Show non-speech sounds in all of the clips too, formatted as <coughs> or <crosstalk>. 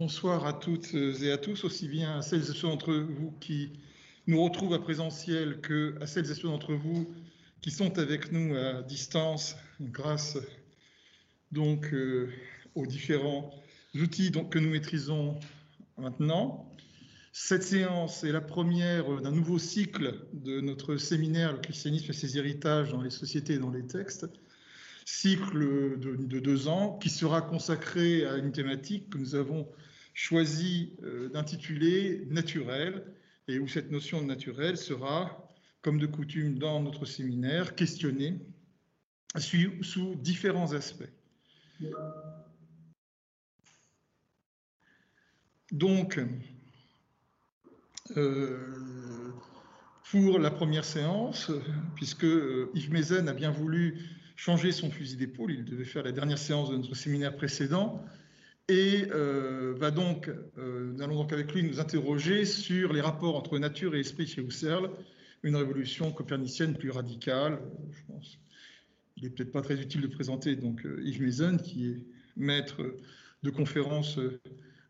Bonsoir à toutes et à tous, aussi bien à celles et ceux d'entre vous qui nous retrouvent à présentiel que à celles et ceux d'entre vous qui sont avec nous à distance grâce donc euh, aux différents outils que nous maîtrisons maintenant. Cette séance est la première d'un nouveau cycle de notre séminaire Le christianisme et ses héritages dans les sociétés et dans les textes, cycle de deux ans qui sera consacré à une thématique que nous avons choisi euh, d'intituler naturel et où cette notion de naturel sera, comme de coutume dans notre séminaire, questionnée sous, différents aspects. Donc, euh, pour la première séance, puisque euh, Yves Mézen a bien voulu changer son fusil d'épaule, il devait faire la dernière séance de notre séminaire précédent, et euh, va donc, euh, nous allons donc avec lui nous interroger sur les rapports entre nature et esprit chez Husserl, une révolution copernicienne plus radicale. Je pense. Il n'est peut-être pas très utile de présenter donc euh, Yves Maison, qui est maître de conférences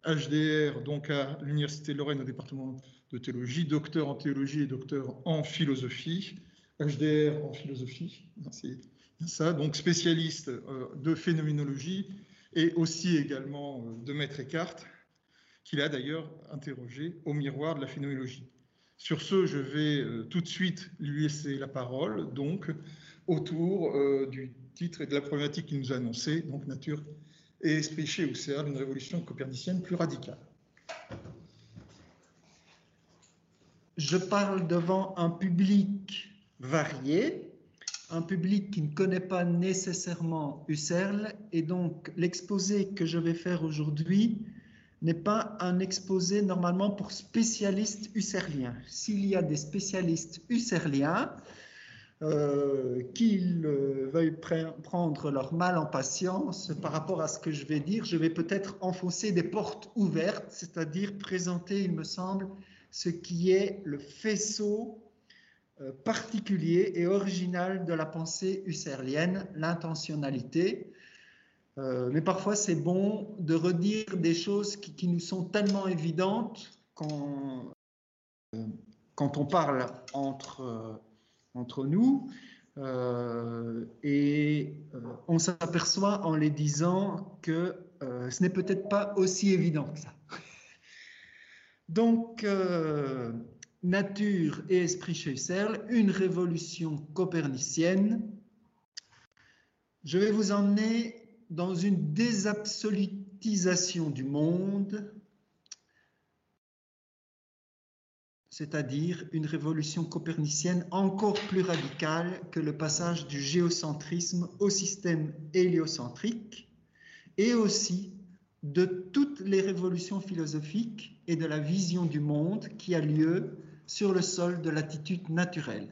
HDR donc à l'Université de Lorraine au département de théologie, docteur en théologie et docteur en philosophie, HDR en philosophie, c'est ça, donc spécialiste de phénoménologie et aussi également euh, de Maître Eckhart, qu'il a d'ailleurs interrogé au miroir de la phénoménologie. Sur ce, je vais euh, tout de suite lui laisser la parole, donc autour euh, du titre et de la problématique qu'il nous a annoncé, donc nature et esprit chez Husserl, une révolution copernicienne plus radicale. Je parle devant un public varié, un public qui ne connaît pas nécessairement Husserl et donc l'exposé que je vais faire aujourd'hui n'est pas un exposé normalement pour spécialistes husserliens. S'il y a des spécialistes husserliens, euh, qu'ils euh, veuillent prendre leur mal en patience par rapport à ce que je vais dire, je vais peut-être enfoncer des portes ouvertes, c'est-à-dire présenter, il me semble, ce qui est le faisceau particulier et original de la pensée husserlienne, l'intentionnalité. Euh, mais parfois, c'est bon de redire des choses qui, nous sont tellement évidentes quand, euh, quand on parle entre, entre nous. et on s'aperçoit en les disant que ce n'est peut-être pas aussi évident que ça. Donc, Nature et esprit chez Husserl, une révolution copernicienne. Je vais vous emmener dans une désabsolutisation du monde, c'est-à-dire une révolution copernicienne encore plus radicale que le passage du géocentrisme au système héliocentrique, et aussi de toutes les révolutions philosophiques et de la vision du monde qui a lieu sur le sol de l'attitude naturelle.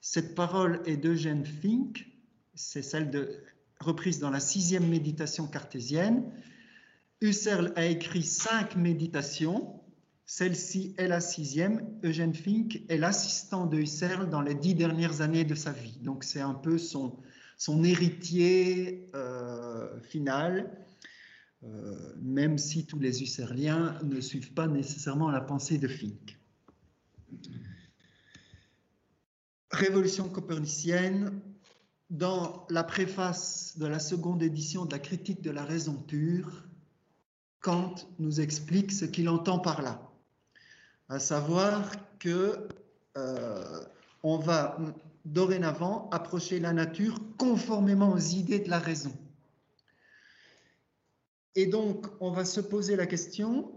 Cette parole est d'Eugène Fink, c'est celle de, reprise dans la sixième méditation cartésienne. Husserl a écrit cinq méditations, celle-ci est la sixième. Eugène Fink est l'assistant de Husserl dans les dix dernières années de sa vie. Donc c'est un peu son, héritier euh, final, euh, même si tous les Husserliens ne suivent pas nécessairement la pensée de Fink. Révolution copernicienne, dans la préface de la seconde édition de la critique de la raison pure, Kant nous explique ce qu'il entend par là, à savoir que euh, on va dorénavant approcher la nature conformément aux idées de la raison. Et donc, on va se poser la question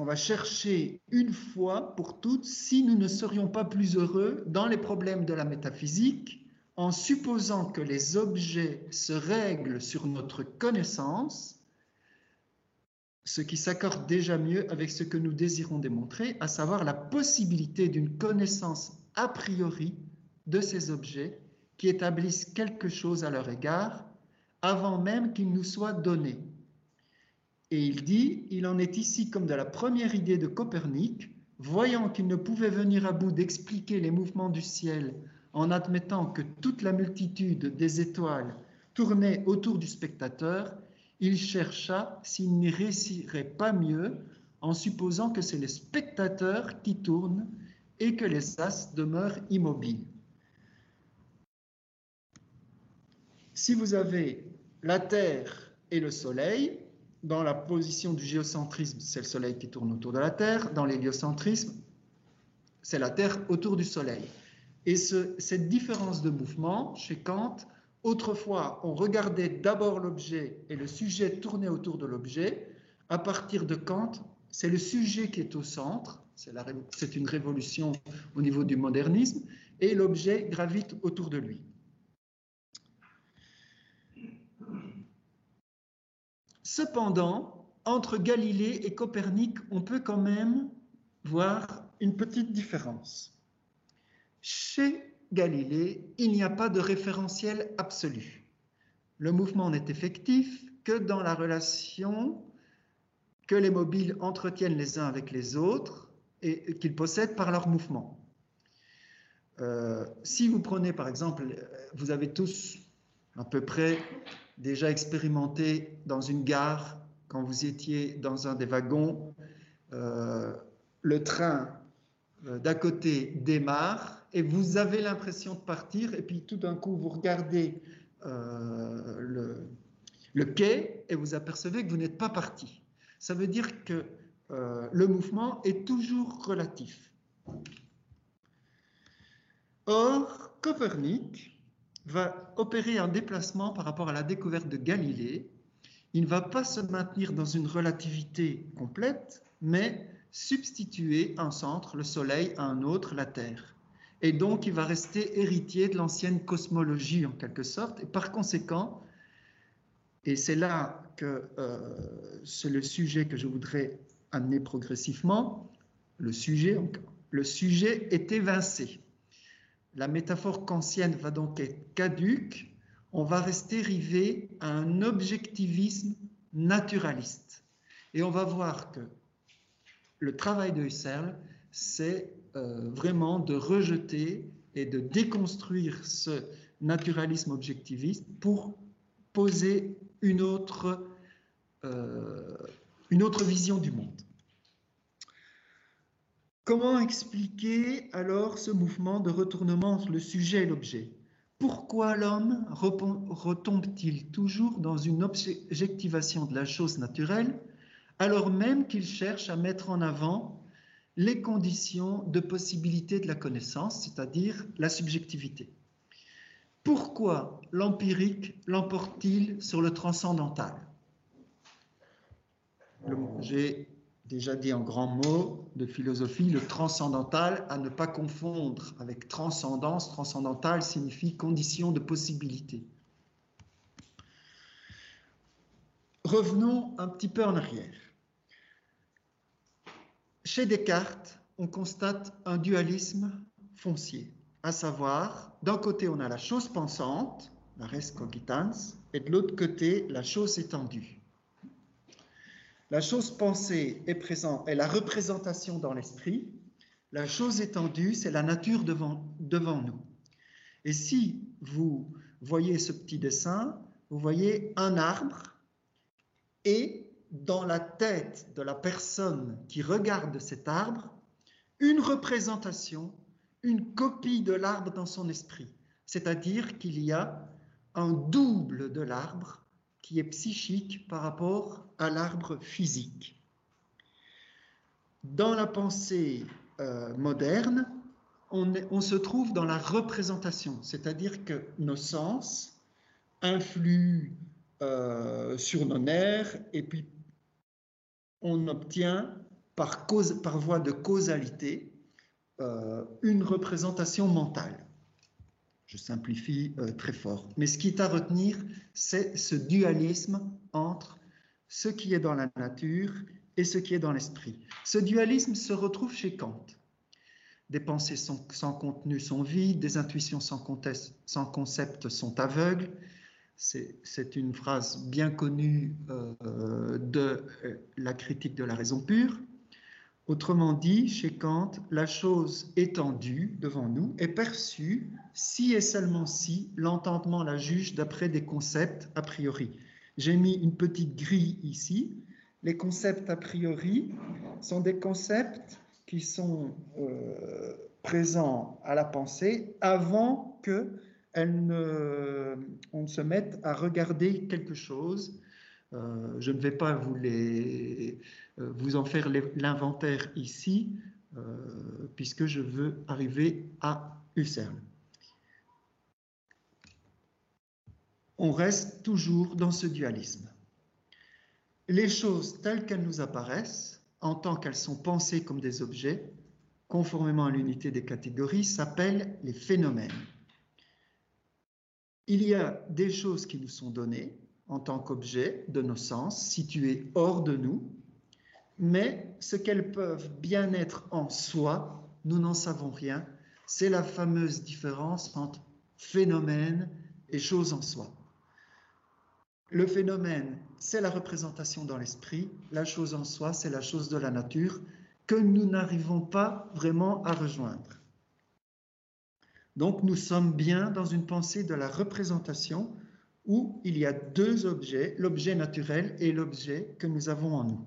on va chercher une fois pour toutes si nous ne serions pas plus heureux dans les problèmes de la métaphysique en supposant que les objets se règlent sur notre connaissance, ce qui s'accorde déjà mieux avec ce que nous désirons démontrer, à savoir la possibilité d'une connaissance a priori de ces objets qui établissent quelque chose à leur égard avant même qu'ils nous soient donnés. Et il dit, il en est ici comme de la première idée de Copernic, voyant qu'il ne pouvait venir à bout d'expliquer les mouvements du ciel en admettant que toute la multitude des étoiles tournait autour du spectateur, il chercha s'il n'y réussirait pas mieux en supposant que c'est le spectateur qui tourne et que les as demeurent immobiles. Si vous avez la Terre et le Soleil, dans la position du géocentrisme, c'est le Soleil qui tourne autour de la Terre. Dans l'héliocentrisme, c'est la Terre autour du Soleil. Et cette différence de mouvement, chez Kant, autrefois, on regardait d'abord l'objet et le sujet tournait autour de l'objet. À partir de Kant, c'est le sujet qui est au centre, c'est une révolution au niveau du modernisme, et l'objet gravite autour de lui. Cependant, entre Galilée et Copernic, on peut quand même voir une petite différence. Chez Galilée, il n'y a pas de référentiel absolu. Le mouvement n'est effectif que dans la relation que les mobiles entretiennent les uns avec les autres et qu'ils possèdent par leur mouvement. Euh, si vous prenez par exemple, vous avez tous à peu près déjà expérimenté dans une gare quand vous étiez dans un des wagons, euh, le train euh, d'à côté démarre et vous avez l'impression de partir et puis tout d'un coup vous regardez le, le, quai et vous apercevez que vous n'êtes pas parti. Ça veut dire que euh, le mouvement est toujours relatif. Or, Copernic va opérer un déplacement par rapport à la découverte de Galilée. Il ne va pas se maintenir dans une relativité complète, mais substituer un centre, le Soleil, à un autre, la Terre. Et donc, il va rester héritier de l'ancienne cosmologie en quelque sorte, et par conséquent, et c'est là que euh, c'est le sujet que je voudrais amener progressivement, le sujet, le sujet est évincé. La métaphore kantienne va donc être caduque, on va rester rivé à un objectivisme naturaliste. Et on va voir que le travail de Husserl, c'est euh, vraiment de rejeter et de déconstruire ce naturalisme objectiviste pour poser une autre, euh, une autre vision du monde. Comment expliquer alors ce mouvement de retournement entre le sujet et l'objet? Pourquoi l'homme retombe-t-il toujours dans une objectivation de la chose naturelle alors même qu'il cherche à mettre en avant les conditions de possibilité de la connaissance, c'est-à-dire la subjectivité? Pourquoi l'empirique l'emporte-t-il sur le transcendantal? J'ai déjà dit en grand mot de philosophie, le transcendantal à ne pas confondre avec transcendance. Transcendantal signifie condition de possibilité. Revenons un petit peu en arrière. Chez Descartes, on constate un dualisme foncier à savoir, d'un côté, on a la chose pensante, la res cogitans, et de l'autre côté, la chose étendue. La chose pensée est, présent, est la représentation dans l'esprit, la chose étendue, c'est la nature devant nous. Et si vous voyez ce petit dessin, vous voyez un arbre et dans la tête de la personne qui regarde cet arbre, une représentation une copie de l'arbre dans son esprit, c'est-à-dire qu'il y a un double de l'arbre qui est psychique par rapport à l'arbre physique. Dans la pensée euh, moderne, on, se trouve dans la représentation, c'est-à-dire que nos sens influent euh, sur nos nerfs et puis on obtient par, voie de causalité euh, une représentation mentale. Je simplifie euh, très fort. Mais ce qui est à retenir, c'est ce dualisme entre ce qui est dans la nature et ce qui est dans l'esprit. Ce dualisme se retrouve chez Kant. Des pensées sans contenu sont vides, des intuitions sans, concept sont aveugles. C'est une phrase bien connue euh, de la critique de la raison pure. Autrement dit, chez Kant, la chose étendue devant nous est perçue si et seulement si l'entendement la juge d'après des concepts a priori. J'ai mis une petite grille ici. Les concepts a priori sont des concepts qui sont euh, présents à la pensée avant que ne, se mette à regarder quelque chose. Euh, je ne vais pas vous, euh, vous en faire l'inventaire ici, puisque je veux arriver à Husserl. On reste toujours dans ce dualisme. Les choses telles qu'elles nous apparaissent, en tant qu'elles sont pensées comme des objets, conformément à l'unité des catégories, s'appellent les phénomènes. Il y a des choses qui nous sont données en tant qu'objets de nos sens, situées hors de nous, mais ce qu'elles peuvent bien être en soi, nous n'en savons rien. C'est la fameuse différence entre phénomène et chose en soi. Le phénomène, c'est la représentation dans l'esprit, la chose en soi, c'est la chose de la nature que nous n'arrivons pas vraiment à rejoindre. Donc nous sommes bien dans une pensée de la représentation où il y a deux objets, l'objet naturel et l'objet que nous avons en nous.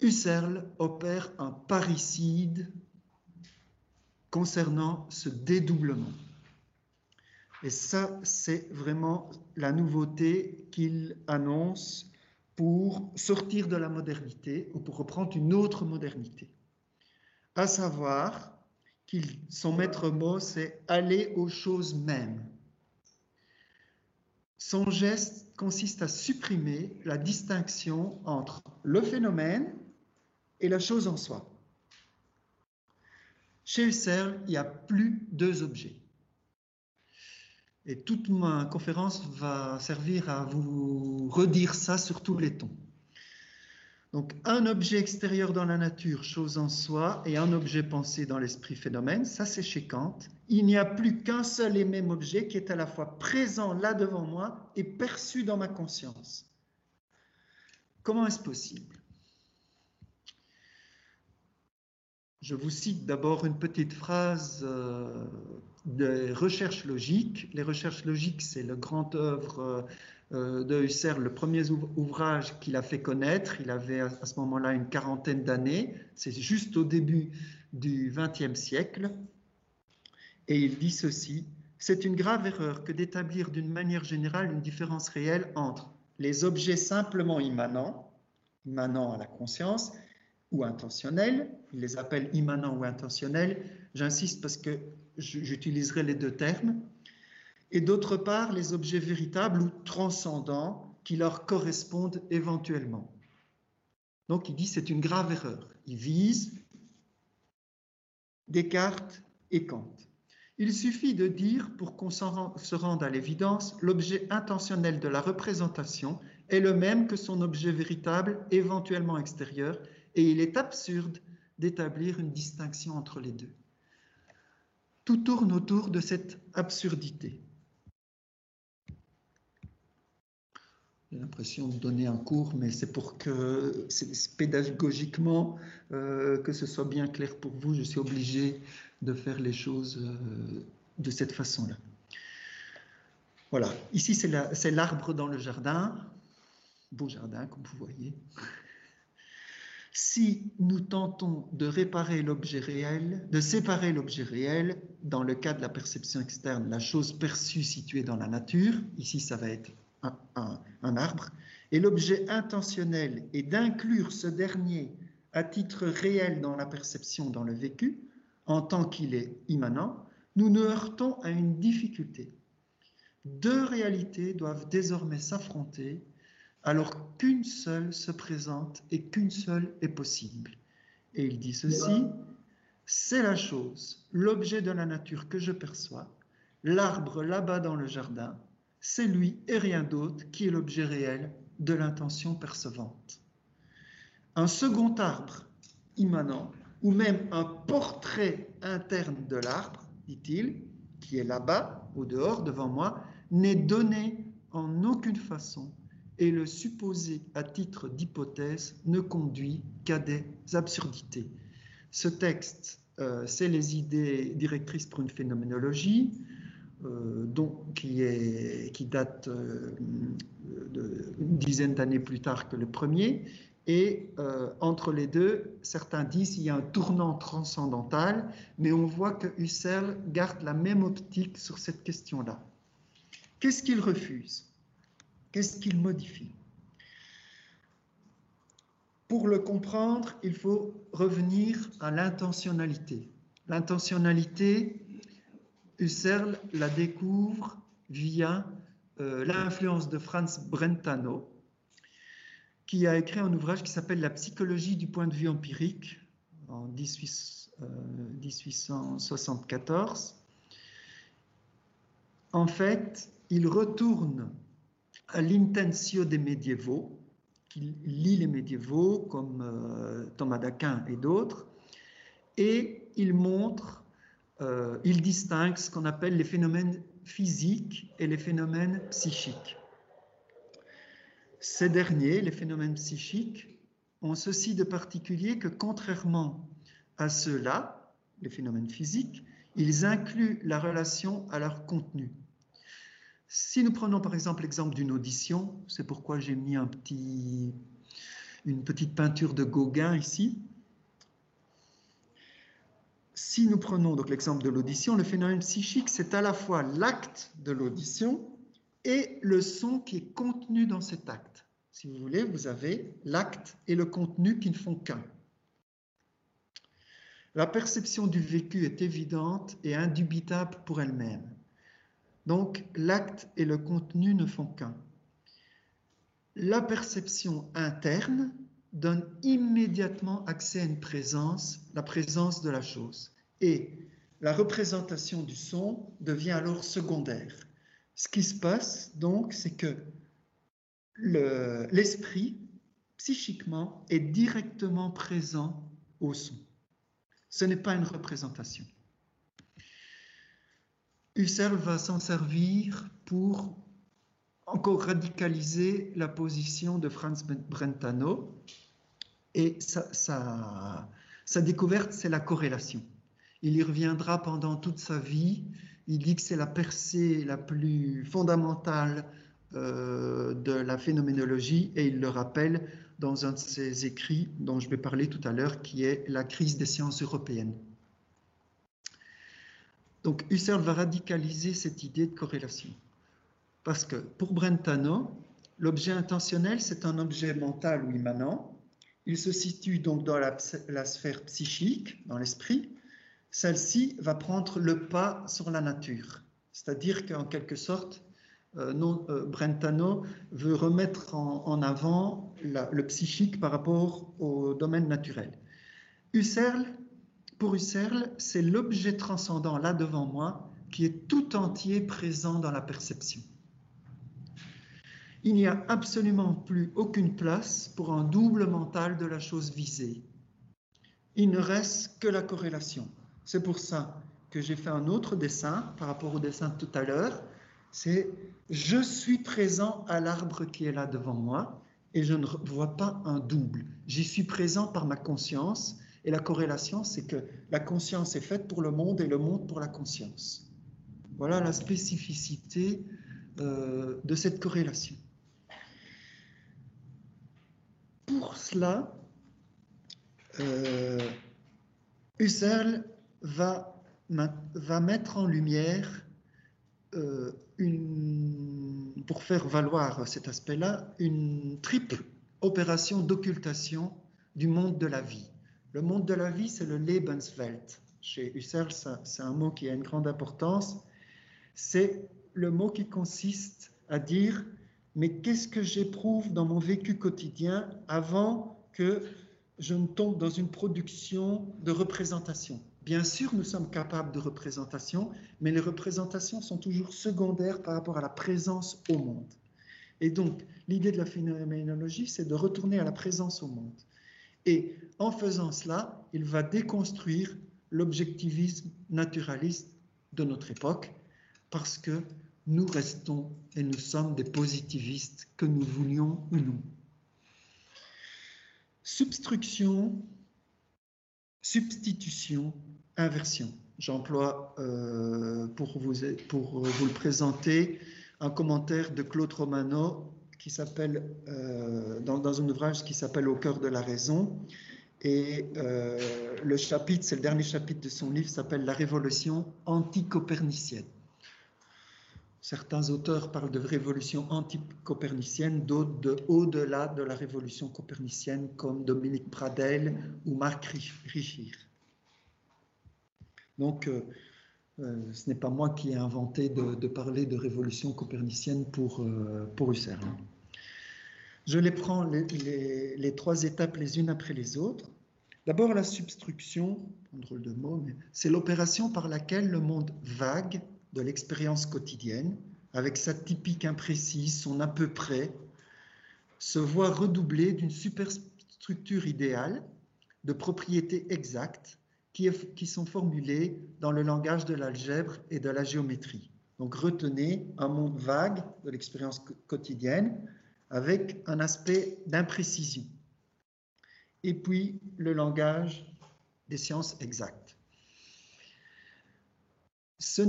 Husserl opère un parricide concernant ce dédoublement. Et ça, c'est vraiment la nouveauté qu'il annonce pour sortir de la modernité ou pour reprendre une autre modernité. À savoir son maître mot, c'est aller aux choses mêmes. Son geste consiste à supprimer la distinction entre le phénomène et la chose en soi. Chez Husserl, il n'y a plus deux objets. Et toute ma conférence va servir à vous redire ça sur tous les tons. Donc un objet extérieur dans la nature, chose en soi, et un objet pensé dans l'esprit phénomène, ça c'est chez Kant. Il n'y a plus qu'un seul et même objet qui est à la fois présent là devant moi et perçu dans ma conscience. Comment est-ce possible? Je vous cite d'abord une petite phrase euh, des recherches logiques. Les recherches logiques, c'est le grand œuvre euh, de Husserl, le premier ouvrage qu'il a fait connaître. Il avait à ce moment-là une quarantaine d'années. C'est juste au début du XXe siècle. Et il dit ceci C'est une grave erreur que d'établir d'une manière générale une différence réelle entre les objets simplement immanents, immanents à la conscience, ou intentionnels, il les appelle immanents ou intentionnels, j'insiste parce que j'utiliserai les deux termes, et d'autre part les objets véritables ou transcendants qui leur correspondent éventuellement. Donc il dit c'est une grave erreur. Il vise Descartes et Kant. Il suffit de dire, pour qu'on se rende à l'évidence, l'objet intentionnel de la représentation est le même que son objet véritable éventuellement extérieur, et il est absurde d'établir une distinction entre les deux. Tout tourne autour de cette absurdité. J'ai l'impression de donner un cours, mais c'est pour que, pédagogiquement, euh, que ce soit bien clair pour vous. Je suis obligé de faire les choses euh, de cette façon-là. Voilà, ici c'est l'arbre dans le jardin. Beau jardin, comme vous voyez. Si nous tentons de réparer l'objet réel, de séparer l'objet réel, dans le cas de la perception externe, la chose perçue située dans la nature, ici ça va être un, arbre, et l'objet intentionnel est d'inclure ce dernier à titre réel dans la perception, dans le vécu, en tant qu'il est immanent, nous nous heurtons à une difficulté. Deux réalités doivent désormais s'affronter alors qu'une seule se présente et qu'une seule est possible. Et il dit ceci, c'est la chose, l'objet de la nature que je perçois, l'arbre là-bas dans le jardin, c'est lui et rien d'autre qui est l'objet réel de l'intention percevante. Un second arbre immanent, ou même un portrait interne de l'arbre, dit-il, qui est là-bas, au dehors, devant moi, n'est donné en aucune façon et le supposé à titre d'hypothèse ne conduit qu'à des absurdités. Ce texte, euh, c'est les idées directrices pour une phénoménologie, euh, qui, est, qui date d'une dizaine d'années plus tard que le premier. Et entre les deux, certains disent qu'il y a un tournant transcendantal, mais on voit que Husserl garde la même optique sur cette question-là. Qu'est-ce qu'il refuse? Qu'est-ce qu'il modifie? Pour le comprendre, il faut revenir à l'intentionnalité. L'intentionnalité, Husserl la découvre via euh, l'influence de Franz Brentano, qui a écrit un ouvrage qui s'appelle La psychologie du point de vue empirique en 1874. Euh, en fait, il retourne à l'intentio des médiévaux, qui lit les médiévaux comme euh, Thomas d'Aquin et d'autres, et il montre, euh, il distingue ce qu'on appelle les phénomènes physiques et les phénomènes psychiques. Ces derniers, les phénomènes psychiques, ont ceci de particulier que contrairement à ceux-là, les phénomènes physiques, ils incluent la relation à leur contenu. Si nous prenons par exemple l'exemple d'une audition, c'est pourquoi j'ai mis une petite peinture de Gauguin ici. Si nous prenons donc l'exemple de l'audition, le phénomène psychique, c'est à la fois l'acte de l'audition et le son qui est contenu dans cet acte. Si vous voulez, vous avez l'acte et le contenu qui ne font qu'un. La perception du vécu est évidente et indubitable pour elle-même. Donc l'acte et le contenu ne font qu'un. La perception interne donne immédiatement accès à une présence, la présence de la chose. Et la représentation du son devient alors secondaire. Ce qui se passe donc, c'est que l'esprit, psychiquement, est directement présent au son. Ce n'est pas une représentation. Husserl va s'en servir pour encore radicaliser la position de Franz Brentano. Et sa, découverte, c'est la corrélation. Il y reviendra pendant toute sa vie. Il dit que c'est la percée la plus fondamentale euh, de la phénoménologie et il le rappelle dans un de ses écrits dont je vais parler tout à l'heure, qui est La crise des sciences européennes. Donc Husserl va radicaliser cette idée de corrélation. Parce que pour Brentano, l'objet intentionnel, c'est un objet mental ou immanent. Il se situe donc dans la, sphère psychique, dans l'esprit. Celle-ci va prendre le pas sur la nature. C'est-à-dire qu'en quelque sorte, euh, euh, Brentano veut remettre en, avant le psychique par rapport au domaine naturel. Husserl pour Husserl, c'est l'objet transcendant là devant moi qui est tout entier présent dans la perception. Il n'y a absolument plus aucune place pour un double mental de la chose visée. Il ne reste que la corrélation. C'est pour ça que j'ai fait un autre dessin par rapport au dessin de tout à l'heure. C'est je suis présent à l'arbre qui est là devant moi et je ne vois pas un double. J'y suis présent par ma conscience et la corrélation, c'est que la conscience est faite pour le monde et le monde pour la conscience. Voilà la spécificité euh, de cette corrélation. Pour cela, euh, Husserl va, mettre en lumière, euh, pour faire valoir cet aspect-là, une triple opération d'occultation du monde de la vie. Le monde de la vie, c'est le Lebenswelt. Chez Husserl, c'est un mot qui a une grande importance. C'est le mot qui consiste à dire mais qu'est-ce que j'éprouve dans mon vécu quotidien avant que je ne tombe dans une production de représentation? Bien sûr, nous sommes capables de représentation, mais les représentations sont toujours secondaires par rapport à la présence au monde. Et donc, l'idée de la phénoménologie, c'est de retourner à la présence au monde. Et en faisant cela, il va déconstruire l'objectivisme naturaliste de notre époque, parce que nous restons et nous sommes des positivistes, que nous voulions ou non. Substruction, substitution, inversion. j'emploie euh, pour, vous, le présenter un commentaire de Claude Romano qui s'appelle, euh, dans, dans, un ouvrage qui s'appelle Au cœur de la raison. Et euh, le chapitre, c'est le dernier chapitre de son livre, s'appelle La révolution anti-copernicienne. Certains auteurs parlent de révolution anti-copernicienne, d'autres de au-delà de la révolution copernicienne, comme Dominique Pradel ou Marc Richir. Donc, euh, euh, ce n'est pas moi qui ai inventé de, parler de révolution copernicienne pour, euh, pour Husserl. Je les prends les, trois étapes les unes après les autres. D'abord, la substruction, drôle de mot, mais c'est l'opération par laquelle le monde vague l'expérience quotidienne, avec sa typique imprécise, son à peu près, se voit redoublé d'une superstructure idéale de propriétés exactes qui, qui sont formulées dans le langage de l'algèbre et de la géométrie. Donc retenez un monde vague de l'expérience quotidienne avec un aspect d'imprécision. Et puis le langage des sciences exactes. Ce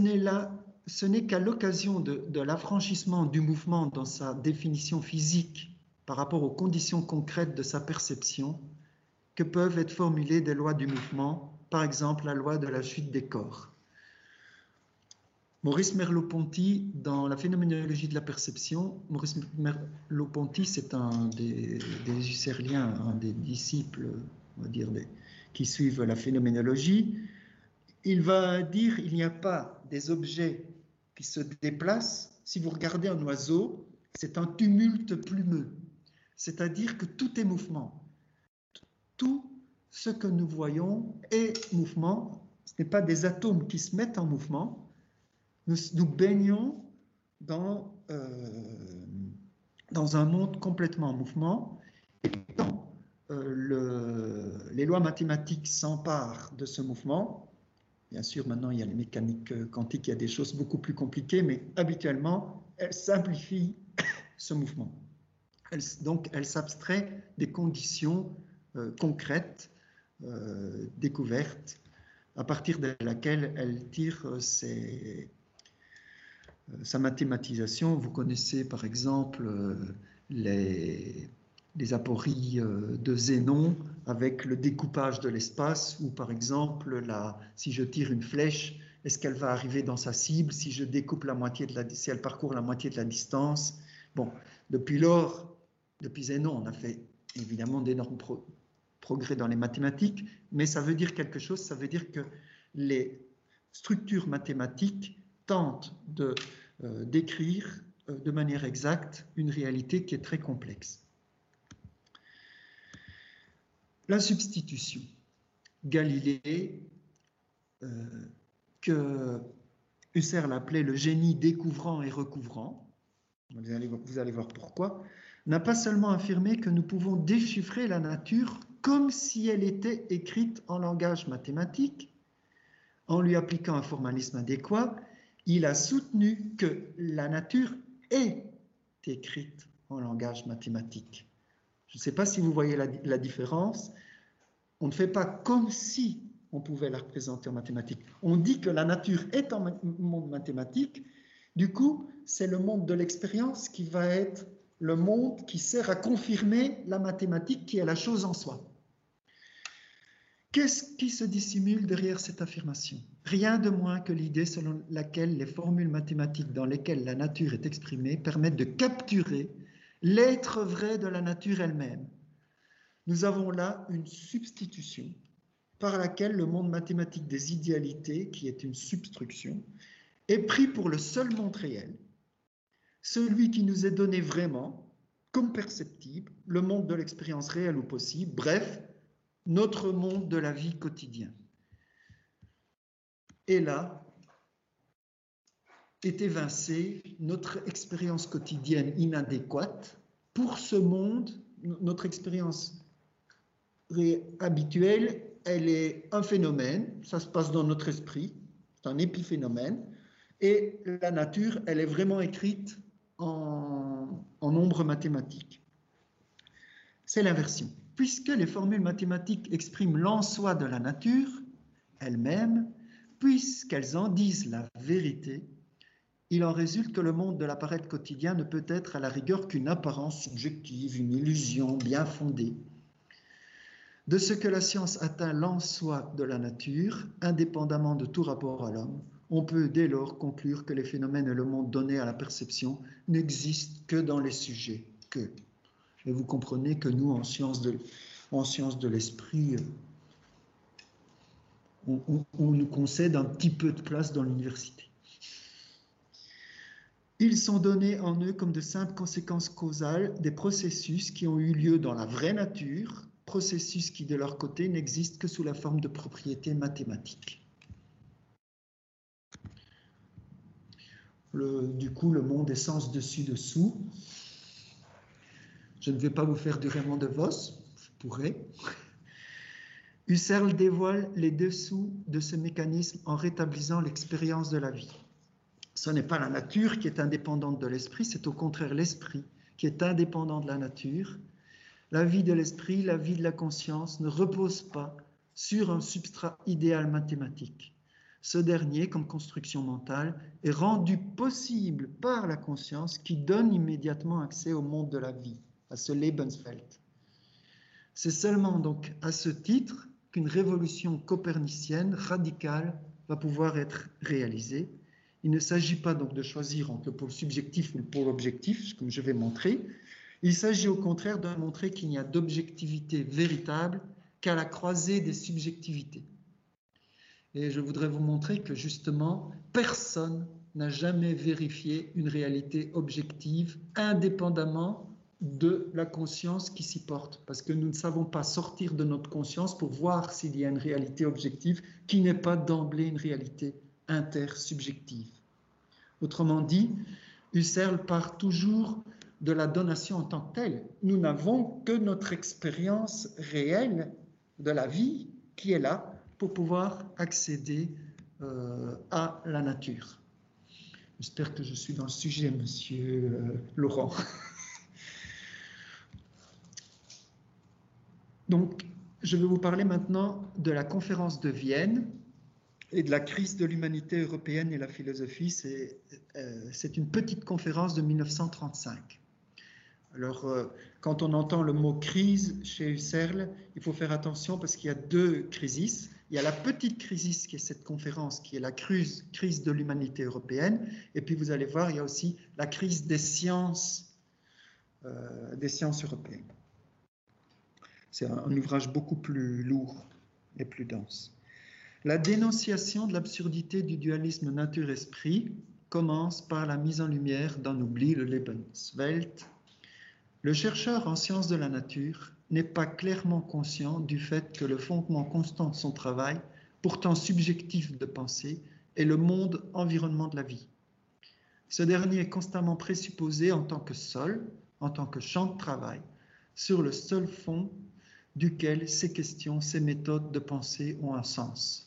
n'est qu'à l'occasion de, l'affranchissement du mouvement dans sa définition physique par rapport aux conditions concrètes de sa perception que peuvent être formulées des lois du mouvement, par exemple la loi de la chute des corps. Maurice Merleau-Ponty, dans la phénoménologie de la perception, Maurice Merleau-Ponty, c'est un des, des Husserliens, un des disciples, on va dire, qui suivent la phénoménologie, il va dire il n'y a pas des objets qui se déplacent. Si vous regardez un oiseau, c'est un tumulte plumeux, c'est-à-dire que tout est mouvement. Tout ce que nous voyons est mouvement. Ce n'est pas des atomes qui se mettent en mouvement. Nous, baignons dans, euh, dans un monde complètement en mouvement. Et quand euh, les lois mathématiques s'emparent de ce mouvement, Bien sûr, maintenant, il y a les mécaniques euh, quantiques, il y a des choses beaucoup plus compliquées, mais habituellement, elle simplifie <coughs> ce mouvement. donc, elle s'abstrait des conditions euh, concrètes, euh, découvertes, à partir de laquelle elle tire sa mathématisation. Vous connaissez, par exemple, les les apories de Zénon avec le découpage de l'espace, ou par exemple, si je tire une flèche, est-ce qu'elle va arriver dans sa cible? Si je découpe la moitié de la, si elle parcourt la moitié de la distance? Bon, depuis lors, depuis Zénon, on a fait évidemment d'énormes progrès dans les mathématiques, mais ça veut dire quelque chose, ça veut dire que les structures mathématiques tentent de euh, décrire euh, de manière exacte une réalité qui est très complexe. La substitution. Galilée, euh, que Husserl appelait le génie découvrant et recouvrant, vous allez, vous allez voir pourquoi, n'a pas seulement affirmé que nous pouvons déchiffrer la nature comme si elle était écrite en langage mathématique, en lui appliquant un formalisme adéquat, il a soutenu que la nature est écrite en langage mathématique. Je ne sais pas si vous voyez la, différence. On ne fait pas comme si on pouvait la représenter en mathématiques. On dit que la nature est en monde mathématique. Du coup, c'est le monde de l'expérience qui va être le monde qui sert à confirmer la mathématique qui est la chose en soi. Qu'est-ce qui se dissimule derrière cette affirmation? Rien de moins que l'idée selon laquelle les formules mathématiques dans lesquelles la nature est exprimée permettent de capturer l'être vrai de la nature elle-même. Nous avons là une substitution par laquelle le monde mathématique des idéalités, qui est une substruction, est pris pour le seul monde réel, celui qui nous est donné vraiment, comme perceptible, le monde de l'expérience réelle ou possible, bref, notre monde de la vie quotidienne. Et là, est évincée notre expérience quotidienne inadéquate pour ce monde, notre expérience habituelle, elle est un phénomène, ça se passe dans notre esprit, c'est un épiphénomène, et la nature, elle est vraiment écrite en, en nombre mathématique. C'est l'inversion. Puisque les formules mathématiques expriment l'en-soi de la nature elle-même, puisqu'elles en disent la vérité, il en résulte que le monde de l'apparaître quotidien ne peut être à la rigueur qu'une apparence subjective, une illusion bien fondée. De ce que la science atteint l'en soi de la nature, indépendamment de tout rapport à l'homme, on peut dès lors conclure que les phénomènes et le monde donné à la perception n'existent que dans les sujets. Que. Et vous comprenez que nous, en sciences de, l'esprit, on, on nous concède un petit peu de place dans l'université. Ils sont donnés en eux comme de simples conséquences causales des processus qui ont eu lieu dans la vraie nature, processus qui de leur côté n'existent que sous la forme de propriétés mathématiques. du coup, le monde est sens dessus-dessous. Je ne vais pas vous faire du Raymond de Vos, je pourrais. Husserl dévoile les dessous de ce mécanisme en rétablissant l'expérience de la vie. Ce n'est pas la nature qui est indépendante de l'esprit, c'est au contraire l'esprit qui est indépendant de la nature. La vie de l'esprit, la vie de la conscience ne repose pas sur un substrat idéal mathématique. Ce dernier, comme construction mentale, est rendu possible par la conscience qui donne immédiatement accès au monde de la vie, à ce Lebensfeld. C'est seulement donc à ce titre qu'une révolution copernicienne radicale va pouvoir être réalisée il ne s'agit pas donc de choisir entre le subjectif ou le pôle objectif, comme je vais montrer. Il s'agit au contraire de montrer qu'il n'y a d'objectivité véritable qu'à la croisée des subjectivités. Et je voudrais vous montrer que justement, personne n'a jamais vérifié une réalité objective indépendamment de la conscience qui s'y porte, parce que nous ne savons pas sortir de notre conscience pour voir s'il y a une réalité objective qui n'est pas d'emblée une réalité intersubjective. Autrement dit, Husserl part toujours de la donation en tant que telle. Nous n'avons que notre expérience réelle de la vie qui est là pour pouvoir accéder euh, à la nature. J'espère que je suis dans le sujet, monsieur euh, Laurent. <laughs> Donc, je vais vous parler maintenant de la conférence de Vienne et de la crise de l'humanité européenne et la philosophie. Euh, c'est une petite conférence de 1935. Alors, euh, quand on entend le mot crise chez Husserl, il faut faire attention parce qu'il y a deux crises. Il y a la petite crise qui est cette conférence, qui est la crise, crise de l'humanité européenne. Et puis, vous allez voir, il y a aussi la crise des sciences, euh, des sciences européennes. C'est un ouvrage beaucoup plus lourd et plus dense. La dénonciation de l'absurdité du dualisme nature-esprit commence par la mise en lumière d'un oubli, le Lebenswelt. Le chercheur en sciences de la nature n'est pas clairement conscient du fait que le fondement constant de son travail, pourtant subjectif de pensée, est le monde environnement de la vie. Ce dernier est constamment présupposé en tant que sol, en tant que champ de travail, sur le seul fond duquel ces questions, ces méthodes de pensée ont un sens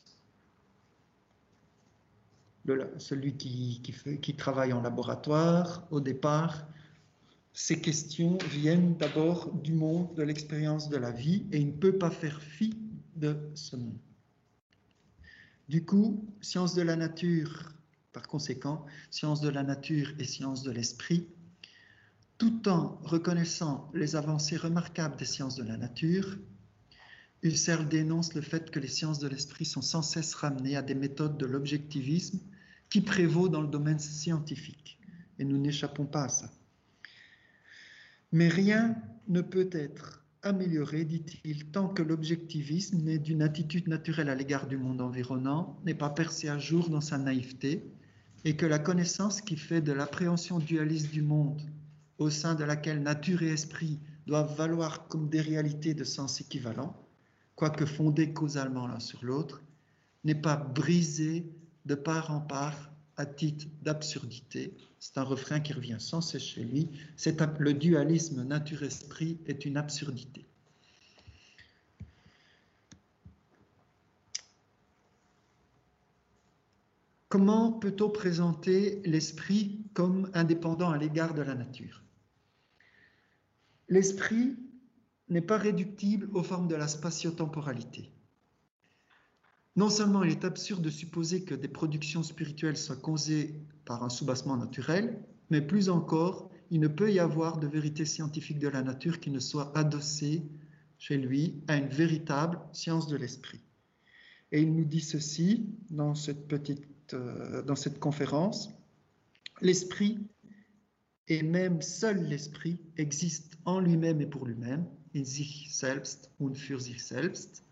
celui qui, travaille en laboratoire, au départ, ces questions viennent d'abord du monde, de l'expérience de la vie, et il ne peut pas faire fi de ce monde. Du coup, sciences de la nature, par conséquent, sciences de la nature et sciences de l'esprit, tout en reconnaissant les avancées remarquables des sciences de la nature, Husserl dénonce le fait que les sciences de l'esprit sont sans cesse ramenées à des méthodes de l'objectivisme qui prévaut dans le domaine scientifique. Et nous n'échappons pas à ça. Mais rien ne peut être amélioré, dit-il, tant que l'objectivisme, né d'une attitude naturelle à l'égard du monde environnant, n'est pas percé à jour dans sa naïveté, et que la connaissance qui fait de l'appréhension dualiste du monde, au sein de laquelle nature et esprit doivent valoir comme des réalités de sens équivalents, quoique fondées causalement l'un sur l'autre, n'est pas brisée de part en part à titre d'absurdité. C'est un refrain qui revient sans cesse chez lui. Le dualisme nature-esprit est une absurdité. Comment peut-on présenter l'esprit comme indépendant à l'égard de la nature? L'esprit n'est pas réductible aux formes de la spatio-temporalité. Non seulement il est absurde de supposer que des productions spirituelles soient causées par un soubassement naturel, mais plus encore, il ne peut y avoir de vérité scientifique de la nature qui ne soit adossée chez lui à une véritable science de l'esprit. Et il nous dit ceci dans cette petite, euh, dans cette conférence l'esprit et même seul l'esprit existe en lui-même et pour lui-même, in sich selbst und für sich selbst.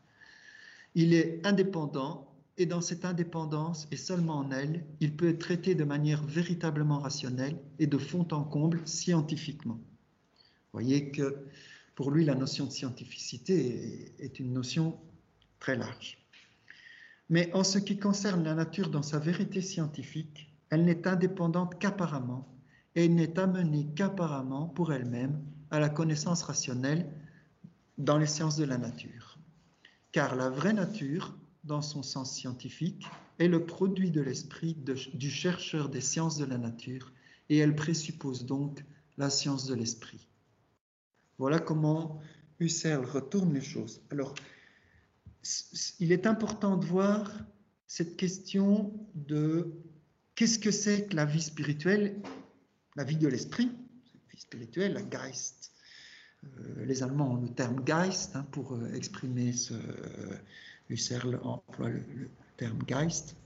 Il est indépendant et dans cette indépendance et seulement en elle, il peut être traité de manière véritablement rationnelle et de fond en comble scientifiquement. Vous voyez que pour lui, la notion de scientificité est une notion très large. Mais en ce qui concerne la nature dans sa vérité scientifique, elle n'est indépendante qu'apparemment et n'est amenée qu'apparemment pour elle-même à la connaissance rationnelle dans les sciences de la nature. Car la vraie nature dans son sens scientifique, est le produit de l'esprit du chercheur des sciences de la nature et elle présuppose donc la science de l'esprit. Voilà comment Husserl retourne les choses. Alors, il est important de voir cette question de qu'est-ce que c'est que la vie spirituelle, la vie de l'esprit, la vie spirituelle, la Geist. Euh, les Allemands ont le terme Geist hein, pour euh, exprimer ce, Husserl emploie le, terme Geist.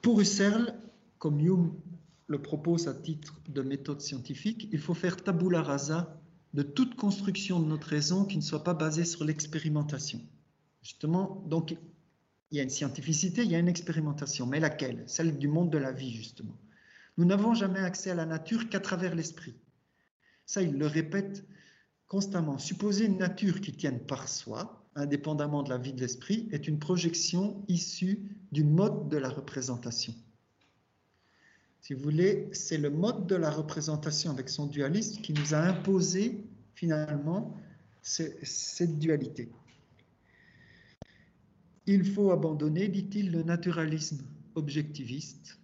Pour Husserl, comme Hume le propose à titre de méthode scientifique, il faut faire tabula rasa de toute construction de notre raison qui ne soit pas basée sur l'expérimentation. Justement, donc, il y a une scientificité, il y a une expérimentation, mais laquelle? Celle du monde de la vie, justement. Nous n'avons jamais accès à la nature qu'à travers l'esprit. Ça, il le répète constamment. Supposer une nature qui tienne par soi, indépendamment de la vie de l'esprit, est une projection issue du mode de la représentation. Si vous voulez, c'est le mode de la représentation avec son dualisme qui nous a imposé finalement cette dualité. Il faut abandonner, dit-il, le naturalisme objectiviste.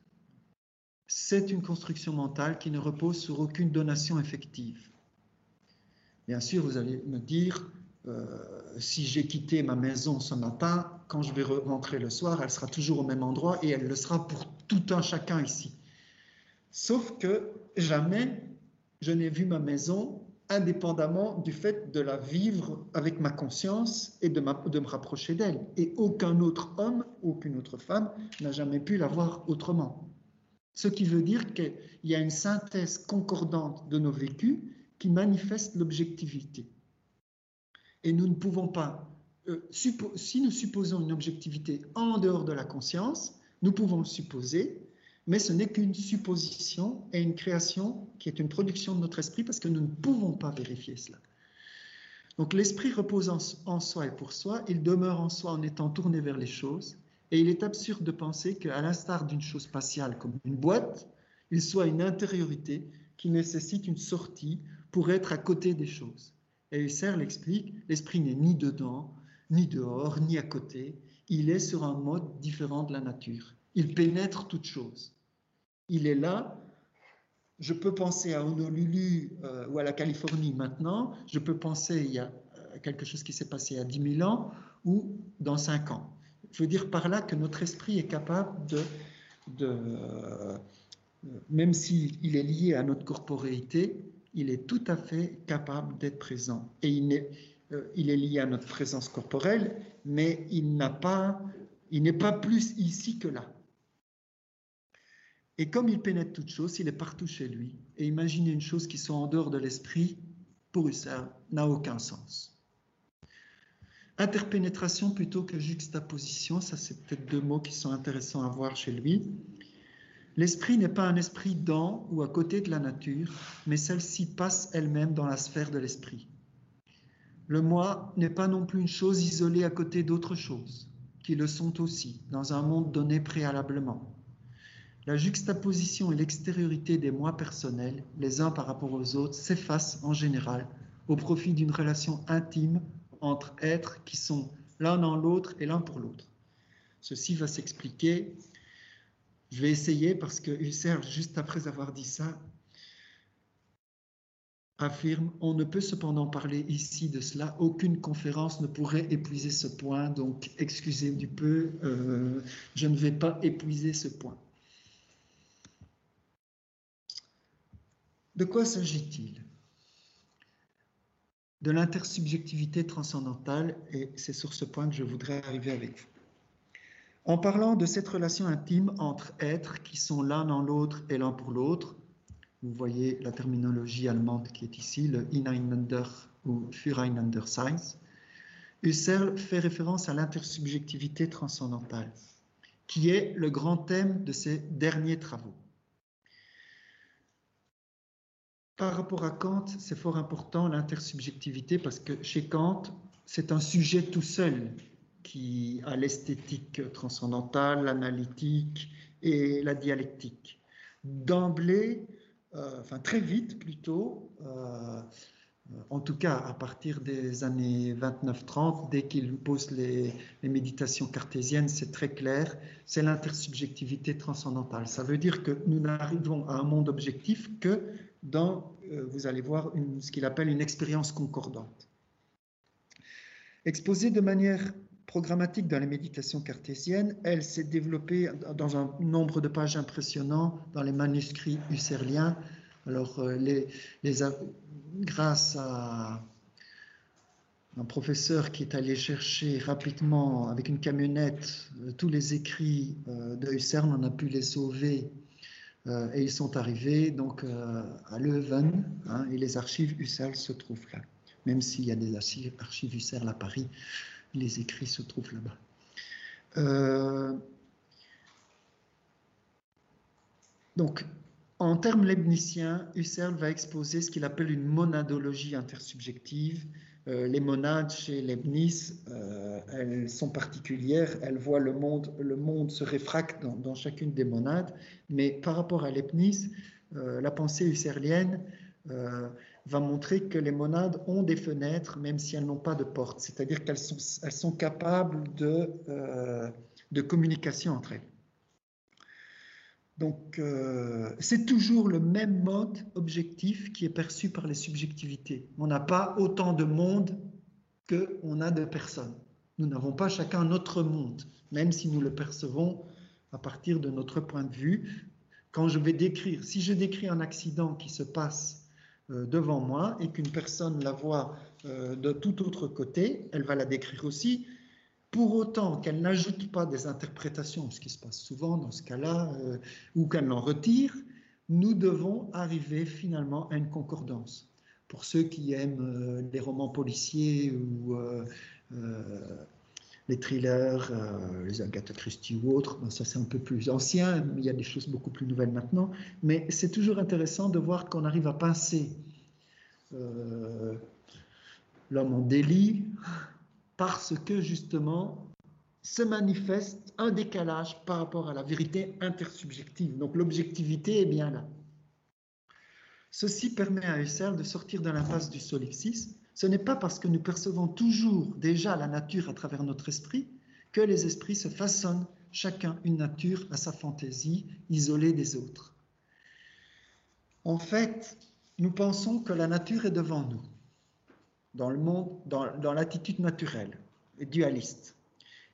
C'est une construction mentale qui ne repose sur aucune donation effective. Bien sûr, vous allez me dire, euh, si j'ai quitté ma maison ce matin, quand je vais rentrer le soir, elle sera toujours au même endroit et elle le sera pour tout un chacun ici. Sauf que jamais je n'ai vu ma maison indépendamment du fait de la vivre avec ma conscience et de, de me rapprocher d'elle. Et aucun autre homme, aucune autre femme n'a jamais pu la voir autrement. Ce qui veut dire qu'il y a une synthèse concordante de nos vécus qui manifeste l'objectivité. Et nous ne pouvons pas, euh, si nous supposons une objectivité en dehors de la conscience, nous pouvons le supposer, mais ce n'est qu'une supposition et une création qui est une production de notre esprit parce que nous ne pouvons pas vérifier cela. Donc l'esprit repose en, en, soi et pour soi, il demeure en soi en étant tourné vers les choses, et il est absurde de penser qu'à l'instar d'une chose spatiale comme une boîte, il soit une intériorité qui nécessite une sortie pour être à côté des choses. Et Husserl l'explique, l'esprit n'est ni dedans, ni dehors, ni à côté, il est sur un mode différent de la nature. Il pénètre toute chose. Il est là. Je peux penser à Honolulu euh, ou à la Californie maintenant, je peux penser il y a euh, quelque chose qui s'est passé a 10 000 ans ou dans 5 ans. Je veux dire par là que notre esprit est capable de, de euh, même s'il est lié à notre corporéité, il est tout à fait capable d'être présent. Et il est, euh, est lié à notre présence corporelle, mais il n'est pas plus ici que là. Et comme il pénètre toute chose, il est partout chez lui. Et imaginer une chose qui soit en dehors de l'esprit, pour ça n'a aucun sens. Interpénétration plutôt que juxtaposition, ça c'est peut-être deux mots qui sont intéressants à voir chez lui. L'esprit n'est pas un esprit dans ou à côté de la nature, mais celle-ci passe elle-même dans la sphère de l'esprit. Le moi n'est pas non plus une chose isolée à côté d'autres choses, qui le sont aussi, dans un monde donné préalablement. La juxtaposition et l'extériorité des moi personnels, les uns par rapport aux autres, s'effacent en général au profit d'une relation intime entre êtres qui sont l'un dans l'autre et l'un pour l'autre. Ceci va s'expliquer je vais essayer parce que Husserl, juste après avoir dit ça, affirme On ne peut cependant parler ici de cela. Aucune conférence ne pourrait épuiser ce point. Donc, excusez du peu, euh, je ne vais pas épuiser ce point. De quoi s'agit-il? De l'intersubjectivité transcendantale, et c'est sur ce point que je voudrais arriver avec vous. En parlant de cette relation intime entre êtres qui sont l'un dans l'autre et l'un pour l'autre, vous voyez la terminologie allemande qui est ici, le Ineinander ou Füreinander Science. Husserl fait référence à l'intersubjectivité transcendantale, qui est le grand thème de ses derniers travaux. Par rapport à Kant, c'est fort important l'intersubjectivité parce que chez Kant, c'est un sujet tout seul qui a l'esthétique transcendantale, l'analytique et la dialectique. D'emblée, euh, enfin très vite plutôt, euh, en tout cas à partir des années 29-30, dès qu'il pose les, méditations cartésiennes, c'est très clair, c'est l'intersubjectivité transcendantale. Ça veut dire que nous n'arrivons à un monde objectif que dans, euh, vous allez voir, ce qu'il appelle une expérience concordante. Exposée de manière programmatique dans les méditations cartésiennes, elle s'est développée dans un nombre de pages impressionnant dans les manuscrits husserliens. Alors, euh, les, grâce à un professeur qui est allé chercher rapidement avec une camionnette euh, tous les écrits de Husserl, on a pu les sauver et ils sont arrivés donc à Leuven hein, et les archives Husserl se trouvent là, même s'il y a des archives, archives Husserl à Paris les écrits se trouvent là-bas. Euh, donc, en termes leibniziens, Husserl va exposer ce qu'il appelle une monadologie intersubjective. Euh, les monades chez Leibniz, euh, elles sont particulières, elles voient le monde, le monde se réfracte dans, chacune des monades, mais par rapport à Leibniz, la pensée husserlienne va montrer que les monades ont des fenêtres, même si elles n'ont pas de porte, c'est-à-dire qu'elles sont, elles sont capables de, euh, de communication entre elles. Donc, euh, c'est toujours le même mode objectif qui est perçu par les subjectivités. On n'a pas autant de monde qu'on a de personnes. Nous n'avons pas chacun notre monde, même si nous le percevons à partir de notre point de vue. Quand je vais décrire, si je décris un accident qui se passe euh, devant moi et qu'une personne la voit euh, de tout autre côté, elle va la décrire aussi, pour autant qu'elle n'ajoute pas des interprétations, ce qui se passe souvent dans ce cas-là, euh, ou qu'elle en retire, nous devons arriver finalement à une concordance. Pour ceux qui aiment les romans policiers ou les thrillers, les Agatha Christie ou autres, ben ça c'est un peu plus ancien, il y a des choses beaucoup plus nouvelles maintenant, mais c'est toujours intéressant de voir qu'on arrive à pincer euh, l'homme en délit parce que justement se manifeste un décalage par rapport à la vérité intersubjective. Donc l'objectivité est bien là. Ceci permet à Husserl de sortir de l'impasse du solipsisme ce n'est pas parce que nous percevons toujours déjà la nature à travers notre esprit que les esprits se façonnent chacun une nature à sa fantaisie, isolée des autres. En fait, nous pensons que la nature est devant nous, dans le monde, dans, dans l'attitude naturelle et dualiste.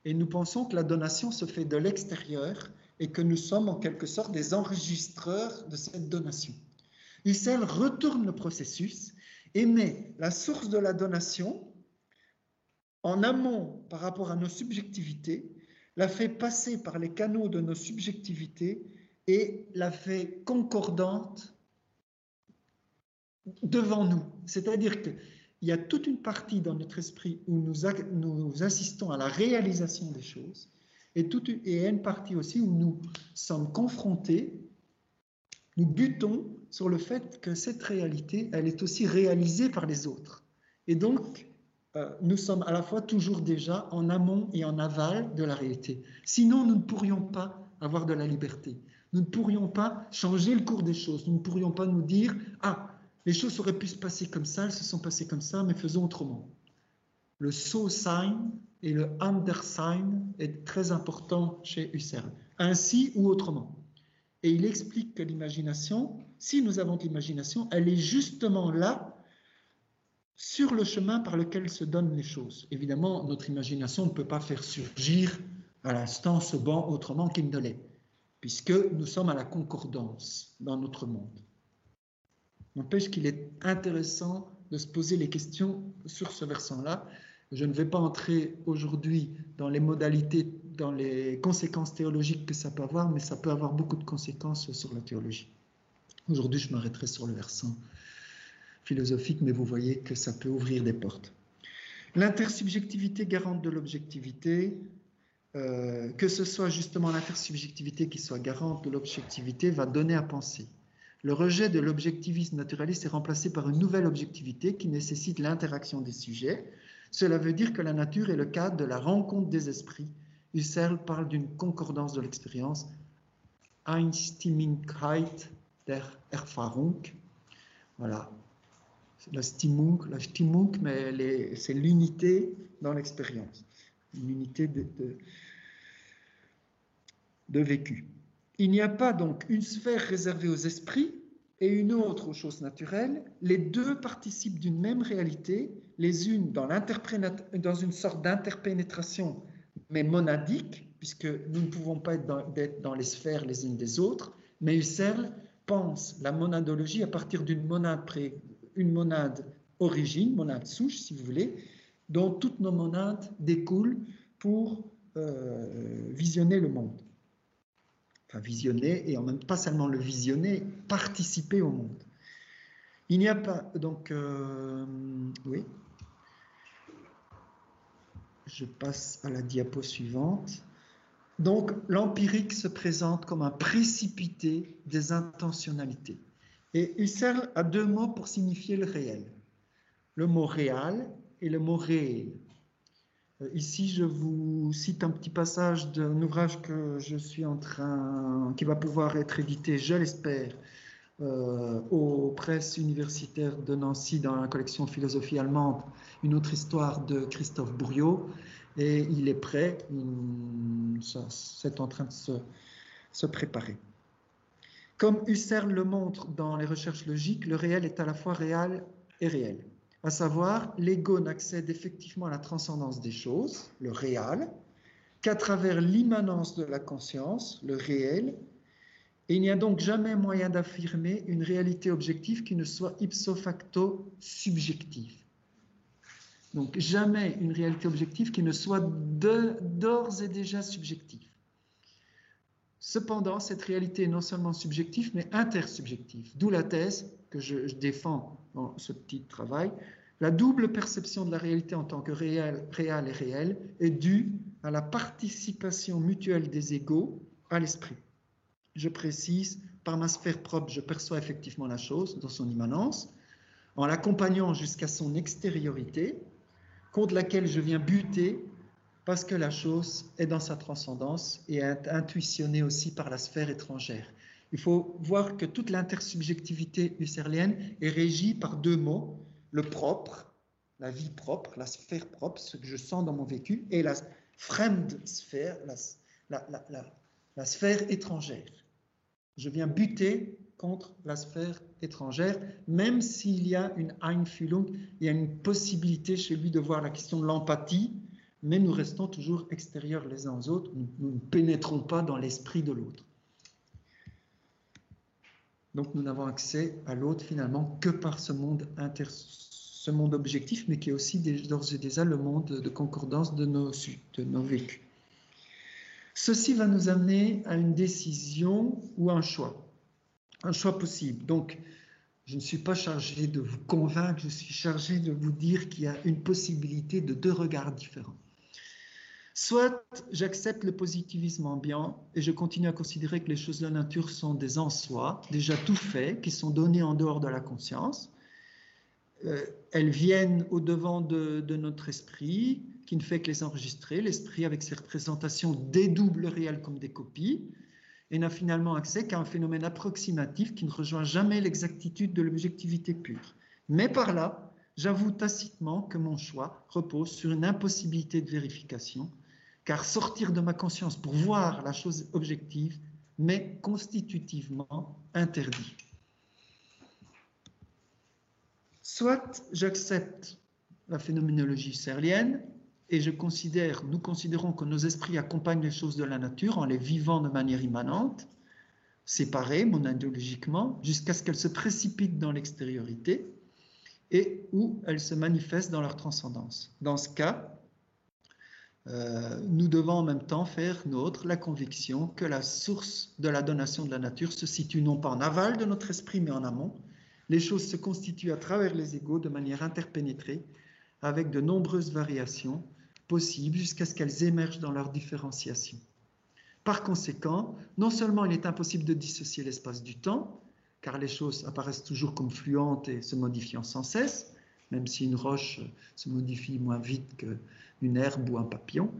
Et nous pensons que la donation se fait de l'extérieur et que nous sommes en quelque sorte des enregistreurs de cette donation. Husserl retourne le processus aimer la source de la donation en amont par rapport à nos subjectivités, la fait passer par les canaux de nos subjectivités et la fait concordante devant nous. C'est-à-dire qu'il y a toute une partie dans notre esprit où nous, assistons à la réalisation des choses et, toute, une partie aussi où nous sommes confrontés nous butons sur le fait que cette réalité, elle est aussi réalisée par les autres. Et donc, euh, nous sommes à la fois toujours déjà en amont et en aval de la réalité. Sinon, nous ne pourrions pas avoir de la liberté. Nous ne pourrions pas changer le cours des choses. Nous ne pourrions pas nous dire, ah, les choses auraient pu se passer comme ça, elles se sont passées comme ça, mais faisons autrement. Le so sign et le under sign est très important chez Husserl. Ainsi ou autrement. Et il explique que l'imagination, si nous avons de l'imagination, elle est justement là sur le chemin par lequel se donnent les choses. Évidemment, notre imagination ne peut pas faire surgir à l'instant ce banc autrement qu'il ne l'est, puisque nous sommes à la concordance dans notre monde. N'empêche qu'il est intéressant de se poser les questions sur ce versant-là. Je ne vais pas entrer aujourd'hui dans les modalités, dans les conséquences théologiques que ça peut avoir, mais ça peut avoir beaucoup de conséquences sur la théologie. Aujourd'hui, je m'arrêterai sur le versant philosophique, mais vous voyez que ça peut ouvrir des portes. L'intersubjectivité garante de l'objectivité, euh, que ce soit justement l'intersubjectivité qui soit garante de l'objectivité, va donner à penser. Le rejet de l'objectivisme naturaliste est remplacé par une nouvelle objectivité qui nécessite l'interaction des sujets. Cela veut dire que la nature est le cadre de la rencontre des esprits. Husserl parle d'une concordance de l'expérience, Einstimmigkeit der Erfahrung. Voilà, la Stimmung, la Stimmung, mais c'est l'unité dans l'expérience, une de, vécu. Il n'y a pas donc une sphère réservée aux esprits et une autre aux choses naturelles. Les deux participent d'une même réalité, les unes dans, une sorte d'interpénétration, mais monadique, puisque nous ne pouvons pas être dans, les sphères les unes des autres, mais Husserl pense la monadologie à partir d'une monade monade origine, monade souche si vous voulez, dont toutes nos monades découlent pour euh, visionner le monde. Visionner, et en même pas seulement le visionner, participer au monde. Il n'y a pas, donc, euh, oui. Je passe à la diapo suivante. Donc, l'empirique se présente comme un précipité des intentionnalités. Et Husserl a deux mots pour signifier le réel. Le mot réel et le mot réel. Euh, ici, je vous cite un petit passage d'un ouvrage que je suis en train, qui va pouvoir être édité, je l'espère, euh, aux presses universitaires de Nancy dans la collection Philosophie allemande, une autre histoire de Christophe Bourriot. Et il est prêt, c'est en train de se préparer. Comme Husserl le montre dans les recherches logiques, le réel est à la fois réel et réel. À savoir, l'ego n'accède effectivement à la transcendance des choses, le réel, qu'à travers l'immanence de la conscience, le réel, et il n'y a donc jamais moyen d'affirmer une réalité objective qui ne soit ipso facto subjective. Donc jamais une réalité objective qui ne soit d'ores et déjà subjective. Cependant, cette réalité est non seulement subjective, mais intersubjective, d'où la thèse que je, défends dans ce petit travail. La double perception de la réalité en tant que réel, réel et réel est due à la participation mutuelle des égaux à l'esprit. Je précise, par ma sphère propre, je perçois effectivement la chose dans son immanence, en l'accompagnant jusqu'à son extériorité, contre laquelle je viens buter parce que la chose est dans sa transcendance et est intuitionnée aussi par la sphère étrangère. Il faut voir que toute l'intersubjectivité husserlienne est régie par deux mots, le propre, la vie propre, la sphère propre, ce que je sens dans mon vécu, et la fremde sphère, la, la sphère étrangère. Je viens buter contre la sphère étrangère, même s'il y a une Einfühlung, il y a une possibilité chez lui de voir la question de l'empathie, mais nous restons toujours extérieurs les uns aux autres, nous, ne pénétrons pas dans l'esprit de l'autre. Donc nous n'avons accès à l'autre finalement que par ce monde, objectif, mais qui est aussi d'ores et déjà le monde de concordance de nos, de nos vécus. Ceci va nous amener à une décision ou un choix, un choix possible. Donc, je ne suis pas chargé de vous convaincre, je suis chargé de vous dire qu'il y a une possibilité de deux regards différents. Soit j'accepte le positivisme ambiant et je continue à considérer que les choses de la nature sont des en soi, déjà tout fait, qui sont donnés en dehors de la conscience. Euh, elles viennent au devant de, notre esprit, qui ne fait que les enregistrer. L'esprit, avec ses représentations, dédouble le réel comme des copies et n'a finalement accès qu'à un phénomène approximatif qui ne rejoint jamais l'exactitude de l'objectivité pure. Mais par là, j'avoue tacitement que mon choix repose sur une impossibilité de vérification car sortir de ma conscience pour voir la chose objective m'est constitutivement interdit. soit j'accepte la phénoménologie husserlienne et je considère, nous considérons que nos esprits accompagnent les choses de la nature en les vivant de manière immanente, séparées monadologiquement, jusqu'à ce qu'elles se précipitent dans l'extériorité et où elles se manifestent dans leur transcendance. Dans ce cas, euh, nous devons en même temps faire nôtre la conviction que la source de la donation de la nature se situe non pas en aval de notre esprit, mais en amont. Les choses se constituent à travers les égaux de manière interpénétrée, avec de nombreuses variations possibles jusqu'à ce qu'elles émergent dans leur différenciation. Par conséquent, non seulement il est impossible de dissocier l'espace du temps, car les choses apparaissent toujours comme fluentes et se modifiant sans cesse, même si une roche se modifie moins vite qu'une herbe ou un papillon.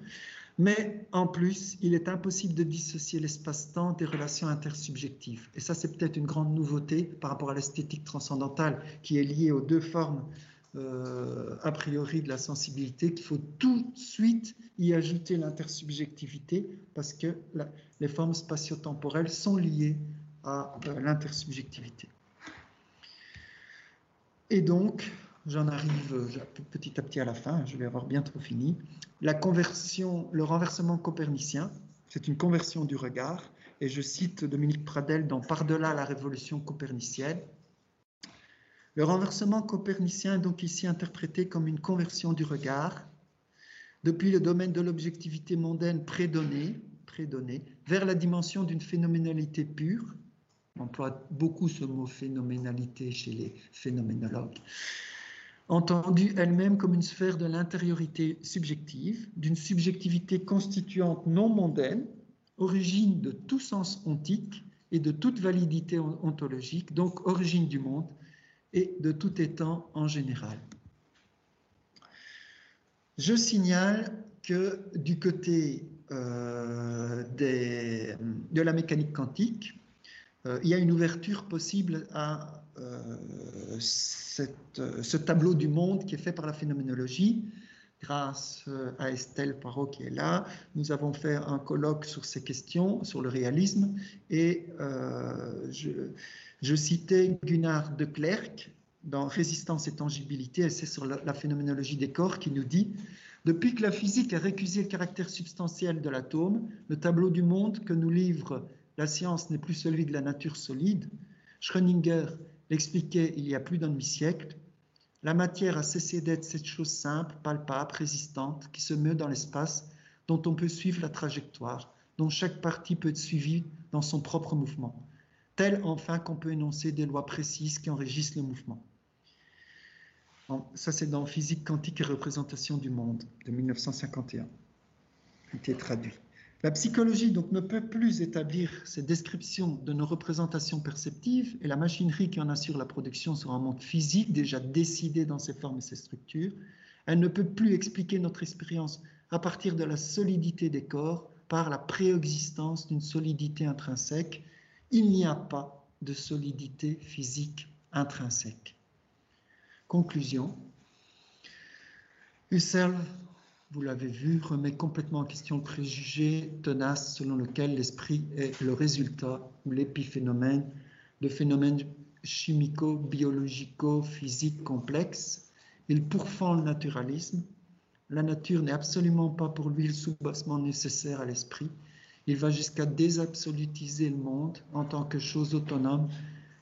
Mais en plus, il est impossible de dissocier l'espace-temps des relations intersubjectives. Et ça, c'est peut-être une grande nouveauté par rapport à l'esthétique transcendantale qui est liée aux deux formes euh, a priori de la sensibilité, qu'il faut tout de suite y ajouter l'intersubjectivité parce que les formes spatio-temporelles sont liées à euh, l'intersubjectivité. Et donc, J'en arrive petit à petit à la fin, je vais avoir bientôt fini. La conversion, le renversement copernicien, c'est une conversion du regard, et je cite Dominique Pradel dans Par-delà la révolution copernicienne. Le renversement copernicien est donc ici interprété comme une conversion du regard depuis le domaine de l'objectivité mondaine prédonnée, prédonnée vers la dimension d'une phénoménalité pure. On emploie beaucoup ce mot phénoménalité chez les phénoménologues entendue elle-même comme une sphère de l'intériorité subjective, d'une subjectivité constituante non mondaine, origine de tout sens ontique et de toute validité ontologique, donc origine du monde et de tout étant en général. Je signale que du côté euh, de la mécanique quantique, euh, il y a une ouverture possible à euh, ce tableau du monde qui est fait par la phénoménologie. Grâce euh, à Estelle Parot qui est là, nous avons fait un colloque sur ces questions, sur le réalisme, et je, citais Gunnar de Klerk dans Résistance et tangibilité, c'est sur la phénoménologie des corps qui nous dit depuis que la physique a récusé le caractère substantiel de l'atome, le tableau du monde que nous livre la science n'est plus celui de la nature solide. Schrödinger l'expliquait il y a plus d'un demi-siècle. La matière a cessé d'être cette chose simple, palpable, résistante, qui se meut dans l'espace, dont on peut suivre la trajectoire, dont chaque partie peut être suivie dans son propre mouvement, tel enfin qu'on peut énoncer des lois précises qui enregistrent le mouvement. Ça, c'est dans Physique quantique et représentation du monde de 1951, qui été traduit. La psychologie donc ne peut plus établir ces descriptions de nos représentations perceptives et la machinerie qui en assure la production sur un monde physique déjà décidé dans ses formes et ses structures. Elle ne peut plus expliquer notre expérience à partir de la solidité des corps par la préexistence d'une solidité intrinsèque. Il n'y a pas de solidité physique intrinsèque. Conclusion. Husserl vous l'avez vu, remet complètement en question le préjugé tenace selon lequel l'esprit est le résultat ou l'épiphénomène de phénomènes chimico-biologico-physiques complexes. Il pourfend le naturalisme. La nature n'est absolument pas pour lui le soubassement nécessaire à l'esprit. Il va jusqu'à désabsolutiser le monde en tant que chose autonome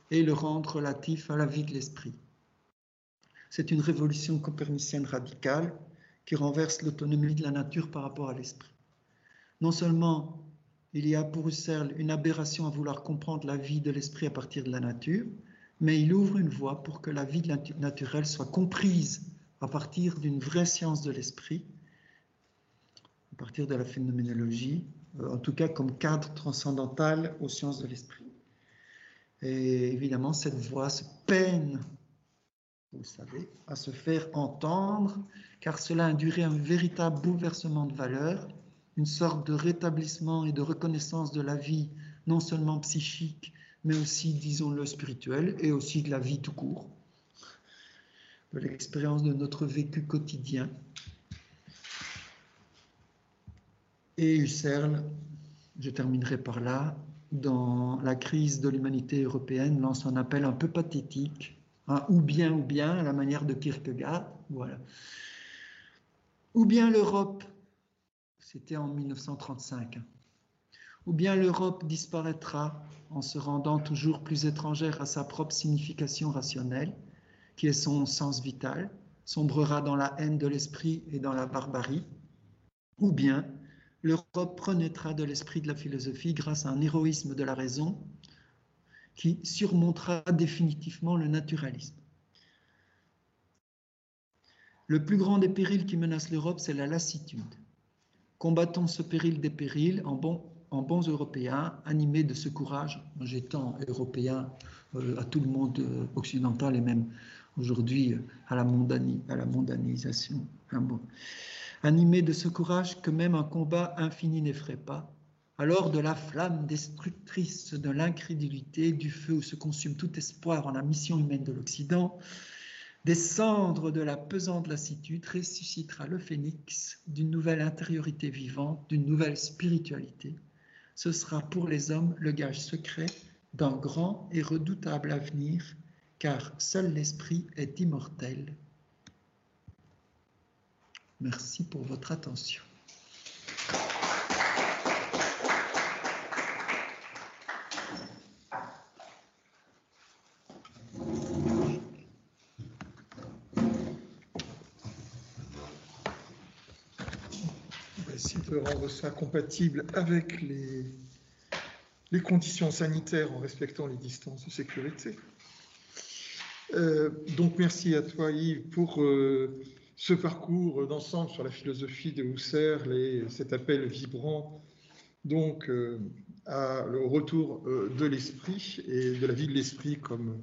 et le rendre relatif à la vie de l'esprit. C'est une révolution copernicienne radicale qui renverse l'autonomie de la nature par rapport à l'esprit. Non seulement il y a pour Husserl une aberration à vouloir comprendre la vie de l'esprit à partir de la nature, mais il ouvre une voie pour que la vie naturelle soit comprise à partir d'une vraie science de l'esprit, à partir de la phénoménologie, euh, en tout cas comme cadre transcendantal aux sciences de l'esprit. Et évidemment, cette voie se peine, vous savez, à se faire entendre car cela induirait un véritable bouleversement de valeurs, une sorte de rétablissement et de reconnaissance de la vie, non seulement psychique, mais aussi, disons-le, spirituelle, et aussi de la vie tout court, de l'expérience de notre vécu quotidien. Et Husserl, je terminerai par là, dans la crise de l'humanité européenne, lance un appel un peu pathétique Hein, ou bien, ou bien, à la manière de Kierkegaard. Ou bien l'Europe, c'était en 1935, ou bien l'Europe disparaîtra en se rendant toujours plus étrangère à sa propre signification rationnelle, qui est son sens vital, sombrera dans la haine de l'esprit et dans la barbarie, ou bien l'Europe renaîtra de l'esprit de la philosophie grâce à un héroïsme de la raison qui surmontera définitivement le naturalisme. Le plus grand des périls qui menacent l'Europe, c'est la lassitude. Combattons ce péril des périls en, bons Européens, animés de ce courage, j'étends européen euh, à tout le monde euh, occidental et même aujourd'hui euh, à, la à la mondanisation. Animés de ce courage que même un combat infini n'effraie pas, alors de la flamme destructrice de l'incrédulité, du feu où se consume tout espoir en la mission humaine de l'Occident, des cendres de la pesante lassitude ressuscitera le phénix d'une nouvelle intériorité vivante, d'une nouvelle spiritualité. Ce sera pour les hommes le gage secret d'un grand et redoutable avenir, car seul l'esprit est immortel. Merci pour votre attention. Rendre ça compatible avec les, conditions sanitaires en respectant les distances de sécurité. Euh, donc merci à toi Yves pour euh, ce parcours d'ensemble sur la philosophie de Husserl et cet appel vibrant donc euh, à, au retour de l'esprit et de la vie de l'esprit comme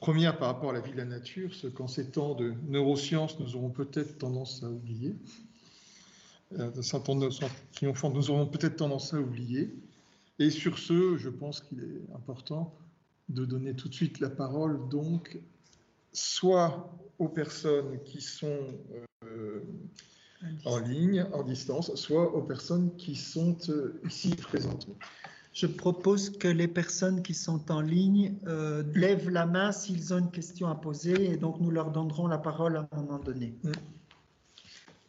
première par rapport à la vie de la nature, ce qu'en ces temps de neurosciences nous aurons peut-être tendance à oublier d'un certain nombre triomphant, nous aurons peut-être tendance à oublier. Et sur ce, je pense qu'il est important de donner tout de suite la parole, donc, soit aux personnes qui sont euh, en ligne, en distance, soit aux personnes qui sont euh, ici présentes. Je propose que les personnes qui sont en ligne euh, lèvent la main s'ils ont une question à poser, et donc nous leur donnerons la parole à un moment donné. Mm.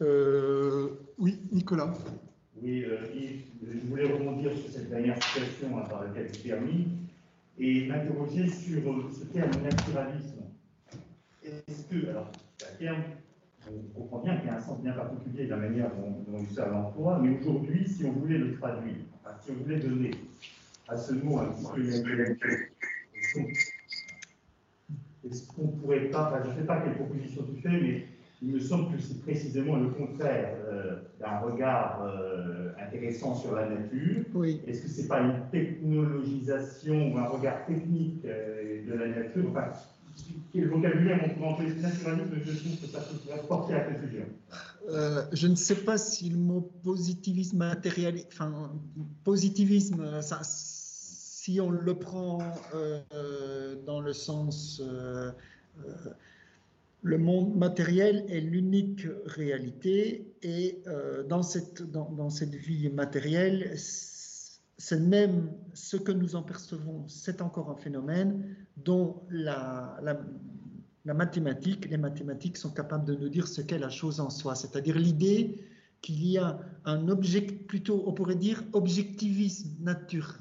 Euh, oui, Nicolas. Oui, euh, je voulais rebondir sur cette dernière situation par laquelle tu termines et m'interroger sur euh, ce terme naturalisme. Est-ce que, alors, un terme, on comprend bien qu'il y a un sens bien particulier de la manière dont, dont il l'emploi, mais aujourd'hui, si on voulait le traduire, si on voulait donner à ce mot un petit peu est-ce qu'on pourrait pas, je ne sais pas quelle proposition tu fais, mais il me semble que c'est précisément le contraire euh, d'un regard euh, intéressant sur la nature. Oui. Est-ce que ce n'est pas une technologisation ou un regard technique euh, de la nature? Enfin, Quel vocabulaire on peut employer? Naturalisme Je trouve que ça peut porter à Euh, je ne sais pas si le mot positivisme matériel, enfin positivisme, ça, si on le prend dans le sens le monde matériel est l'unique réalité et euh, dans, cette, dans, cette vie matérielle, c'est même ce que nous en percevons, c'est encore un phénomène dont la, la, mathématique, les mathématiques sont capables de nous dire ce qu'est la chose en soi, c'est-à-dire l'idée qu'il y a un object, plutôt on pourrait dire objectivisme nature,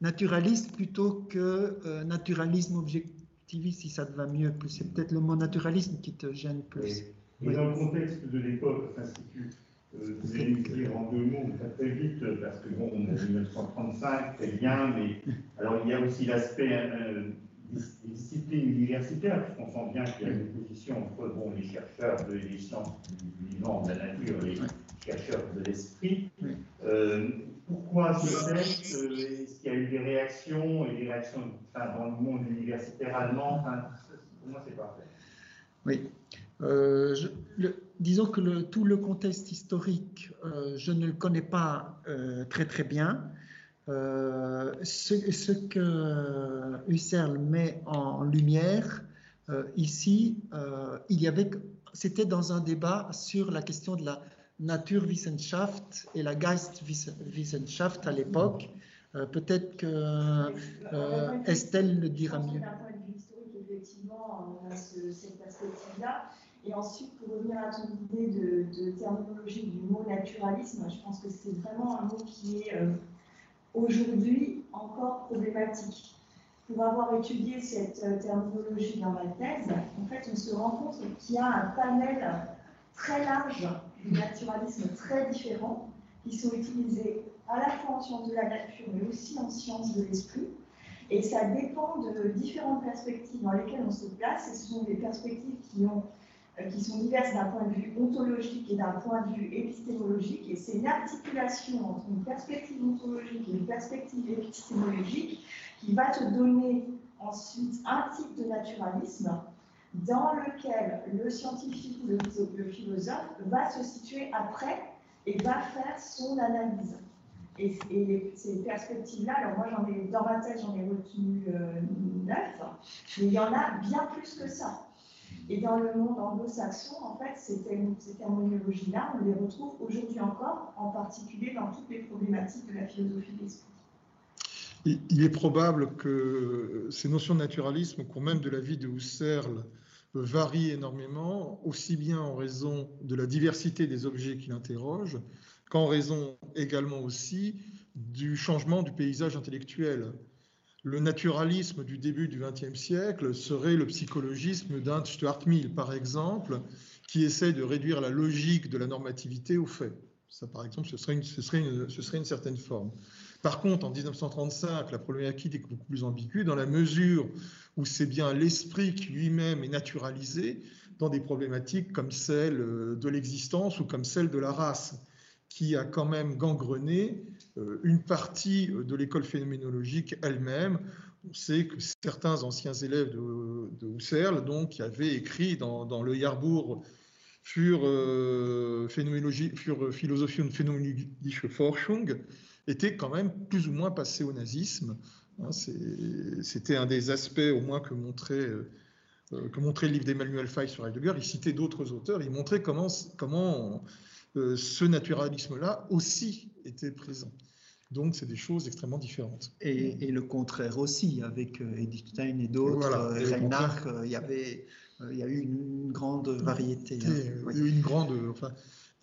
naturaliste plutôt que euh, naturalisme objectif si ça te va mieux. C'est peut-être le mot naturalisme qui te gêne plus. Et, dans le contexte de l'époque, l'Institut, euh, vous allez nous dire en deux mots, très vite, parce que bon, on est 1935, c'est bien, mais alors il y a aussi l'aspect euh, des disciplines universitaires, on sent bien qu'il y a une opposition entre bon, les chercheurs de, des sciences du vivant, de la nature, les chercheurs de l'esprit. Euh, pourquoi ce texte Est-ce qu'il y a eu des réactions et des réactions dans le monde universitaire allemand Pour moi, c'est parfait. Oui. Euh, disons que tout le contexte historique, euh, je ne le connais pas euh, très très bien. Ce, ce, que Husserl met en lumière ici, il y avait, c'était dans un débat sur la question de la Naturwissenschaft et la Geistwissenschaft à l'époque. Euh, peut-être que euh, Estelle le dira mieux. cette perspective-là. Et ensuite, pour revenir à ton idée de, terminologie du mot naturalisme, je pense que c'est vraiment un mot qui est euh, aujourd'hui encore problématique. Pour avoir étudié cette euh, terminologie dans ma thèse, en fait, on se rend compte qu'il y a un panel très large de naturalisme très différents qui sont utilisés à la fois en sciences de la nature, mais aussi en sciences de l'esprit. Et ça dépend de différentes perspectives dans lesquelles on se place. Et ce sont des perspectives qui ont euh, qui sont diverses d'un point de vue ontologique et d'un point de vue épistémologique. Et c'est l'articulation entre une perspective ontologique et une perspective épistémologique qui va te donner ensuite un type de naturalisme dans lequel le scientifique ou le, philosophe va se situer après et va faire son analyse. Et, ces perspectives-là, alors moi dans ma tête j'en ai retenu euh, neuf, mais il y en a bien plus que ça. Et dans le monde anglo-saxon, en fait, ces, terminologies-là, on les retrouve aujourd'hui encore, en particulier dans toutes les problématiques de la philosophie de l'esprit. Il est probable que ces notions de naturalisme, au cours même de la vie de Husserl, varient énormément, aussi bien en raison de la diversité des objets qu'il interroge, qu'en raison également aussi du changement du paysage intellectuel le naturalisme du début du XXe siècle serait le psychologisme d'un Stuart Mill, par exemple, qui essaie de réduire la logique de la normativité aux faits. Ça, par exemple, ce serait une certaine forme. Par contre, en 1935, la problématique est beaucoup plus ambiguë dans la mesure où c'est bien l'esprit qui lui-même est naturalisé dans des problématiques comme celle de l'existence ou comme celle de la race, qui a quand même gangrené euh, une partie de l'école phénoménologique elle-même. On sait que certains anciens élèves de, Husserl, donc, avaient écrit dans, le Jahrbuch für, euh, für Philosophie und phänomenologische Forschung, étaient quand même plus ou moins passés au nazisme. Hein, c'était un des aspects, au moins, que montrait, euh, que montrait le livre d'Emmanuel Fay sur Heidegger. Il citait d'autres auteurs, il montrait comment, comment ce naturalisme-là aussi était présent. Donc, c'est des choses extrêmement différentes. Et, le contraire aussi, avec euh, Edith Stein et d'autres, voilà, euh, Reinhardt, euh, il y avait, il y a eu une, grande variété. Hein. Eu une grande, enfin,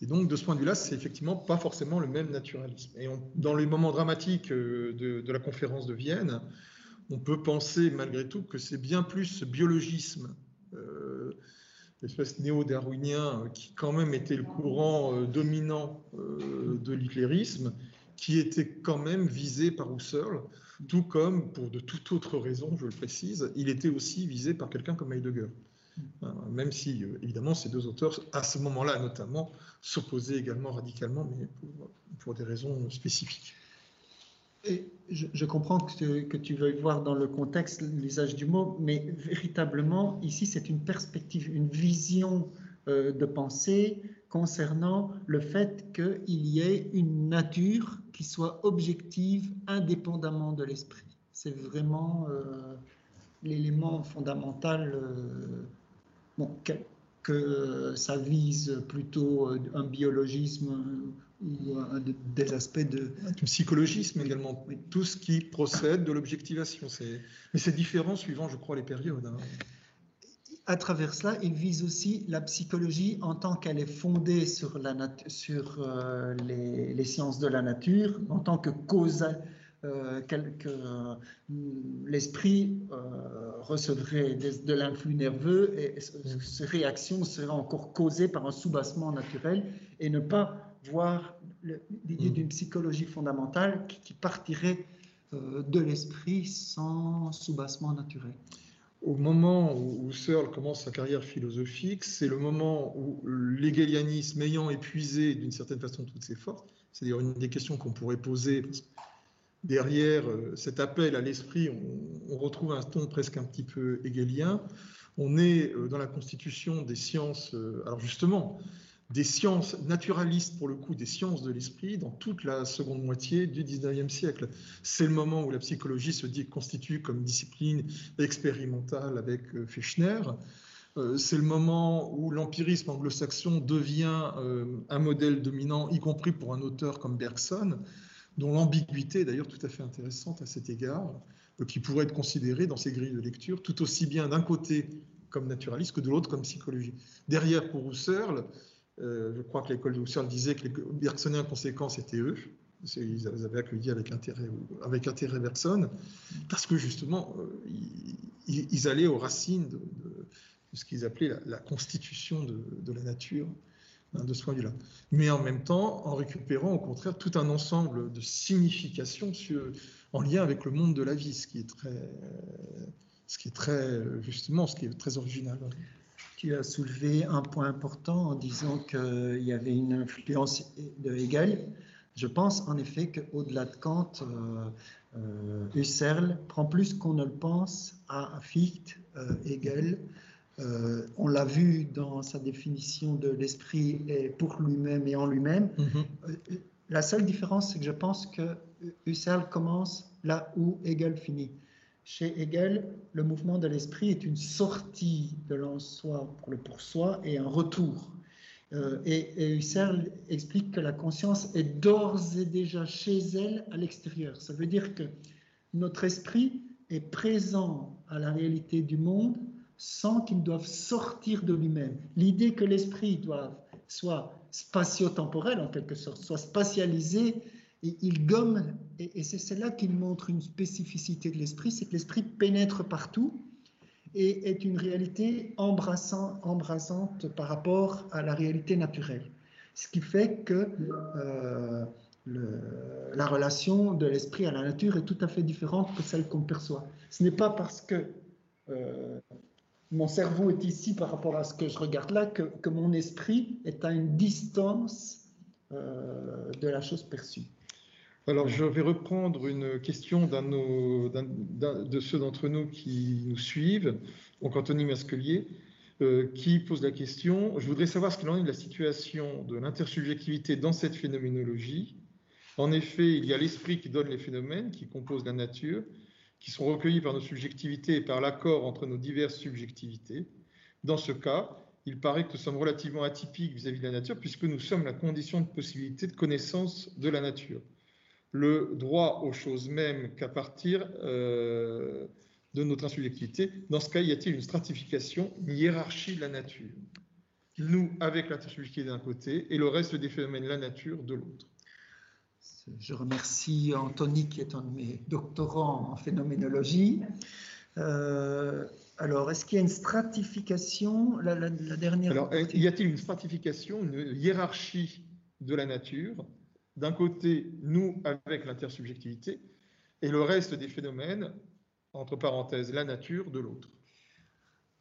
et donc, de ce point de vue-là, c'est effectivement pas forcément le même naturalisme. Et dans les moments dramatiques de, la conférence de Vienne, on peut penser malgré tout que c'est bien plus ce biologisme, l'espèce néo-darwinien, qui quand même était le courant dominant de l'hitlérisme, qui était quand même visé par Husserl, tout comme, pour de toute autre raison, je le précise, il était aussi visé par quelqu'un comme Heidegger. Hein, même si, euh, évidemment, ces deux auteurs, à ce moment-là notamment, s'opposaient également radicalement, mais pour, des raisons spécifiques. Je, comprends que, tu veuilles voir dans le contexte l'usage du mot, mais véritablement, ici, c'est une perspective, une vision euh, de pensée concernant le fait qu'il y ait une nature qui soit objective indépendamment de l'esprit. C'est vraiment euh, l'élément fondamental euh, que, ça vise plutôt euh, un biologisme ou des aspects de... Du psychologisme également, tout ce qui procède de l'objectivation. Mais c'est différent suivant, je crois, les périodes. Hein à travers cela, il vise aussi la psychologie en tant qu'elle est fondée sur, la sur euh, les, sciences de la nature, en tant que cause euh, euh, l'esprit recevrait de, l'influx nerveux et ces réactions seraient encore causées par un soubassement naturel et ne pas voir l'idée mm. d'une psychologie fondamentale qui partirait de l'esprit sans soubassement naturel au moment où Searle commence sa carrière philosophique, c'est le moment où l'hégélianisme ayant épuisé d'une certaine façon toutes ses forces, c'est-à-dire une des questions qu'on pourrait poser, derrière euh, cet appel à l'esprit, on, retrouve un ton presque un petit peu hégélien. On est euh, dans la constitution des sciences, euh, alors justement, des sciences naturalistes, pour le coup, des sciences de l'esprit, dans toute la seconde moitié du 19e siècle. C'est le moment où la psychologie se dit, constitue comme discipline expérimentale avec Fechner. C'est le moment où l'empirisme anglo-saxon devient un modèle dominant, y compris pour un auteur comme Bergson, dont l'ambiguïté est d'ailleurs tout à fait intéressante à cet égard, qui pourrait être considéré dans ces grilles de lecture tout aussi bien d'un côté comme naturaliste que de l'autre comme psychologie. Derrière, pour Husserl, je crois que l'école de Husserl disait que les Bergsoniens conséquents, c'était eux. Ils avaient accueilli avec intérêt, avec intérêt Bergson, parce que justement, ils, allaient aux racines de, ce qu'ils appelaient la, constitution de, la nature hein, de ce point de vue-là. Mais en même temps, en récupérant au contraire tout un ensemble de significations en lien avec le monde de la vie, ce qui est très, ce qui est très justement, ce qui est très original. Tu as soulevé un point important en disant qu'il y avait une influence de Hegel. Je pense en effet qu'au-delà de Kant, euh, euh, Husserl prend plus qu'on ne le pense à Fichte, euh, Hegel. On l'a vu dans sa définition de l'esprit pour lui-même et en lui-même. Mm-hmm. La seule différence, c'est que je pense que Husserl commence là où Hegel finit. Chez Hegel, le mouvement de l'esprit est une sortie de l'en-soi pour le pour-soi et un retour. Euh, et, Husserl explique que la conscience est d'ores et déjà chez elle à l'extérieur. Ça veut dire que notre esprit est présent à la réalité du monde sans qu'il doive sortir de lui-même. L'idée que l'esprit doit soit spatio-temporel en quelque sorte, soit spatialisé il gomme, et, c'est là qu'il montre une spécificité de l'esprit, c'est que l'esprit pénètre partout et est une réalité embrassant, embrassante par rapport à la réalité naturelle. Ce qui fait que euh, la relation de l'esprit à la nature est tout à fait différente que celle qu'on perçoit. Ce n'est pas parce que euh, mon cerveau est ici par rapport à ce que je regarde là que, mon esprit est à une distance euh, de la chose perçue. Alors, je vais reprendre une question d'un de ceux d'entre nous qui nous suivent, donc Anthony Masquelier, euh, qui pose la question Je voudrais savoir ce qu'il en est de la situation de l'intersubjectivité dans cette phénoménologie. En effet, il y a l'esprit qui donne les phénomènes, qui composent la nature, qui sont recueillis par nos subjectivités et par l'accord entre nos diverses subjectivités. Dans ce cas, il paraît que nous sommes relativement atypiques vis à -vis de la nature, puisque nous sommes la condition de possibilité de connaissance de la nature le droit aux choses mêmes qu'à partir euh, de notre insubjectivité. Dans ce cas, y a-t-il une stratification, une hiérarchie de la nature? Nous, avec l'intersubjectivité d'un côté, et le reste des phénomènes, la nature, de l'autre. Je remercie Anthony, qui est un de mes doctorants en phénoménologie. Euh, alors, est-ce qu'il y a une stratification la, dernière Alors, y a-t-il une stratification, une hiérarchie de la nature? D'un côté, nous avec l'intersubjectivité, et le reste des phénomènes, entre parenthèses, la nature, de l'autre.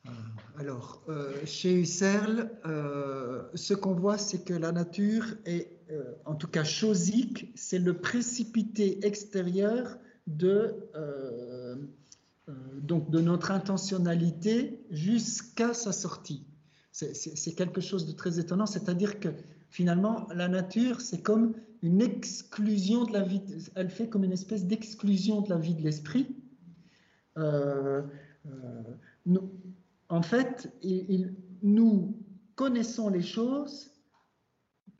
Euh, alors, euh, chez Husserl, euh, ce qu'on voit, c'est que la nature est, en tout cas chosique, c'est le précipité extérieur de, donc de notre intentionnalité jusqu'à sa sortie. C'est quelque chose de très étonnant, c'est-à-dire que finalement, la nature, c'est comme une exclusion de la vie, elle fait comme une espèce d'exclusion de la vie de l'esprit. Euh, euh, en fait, nous connaissons les choses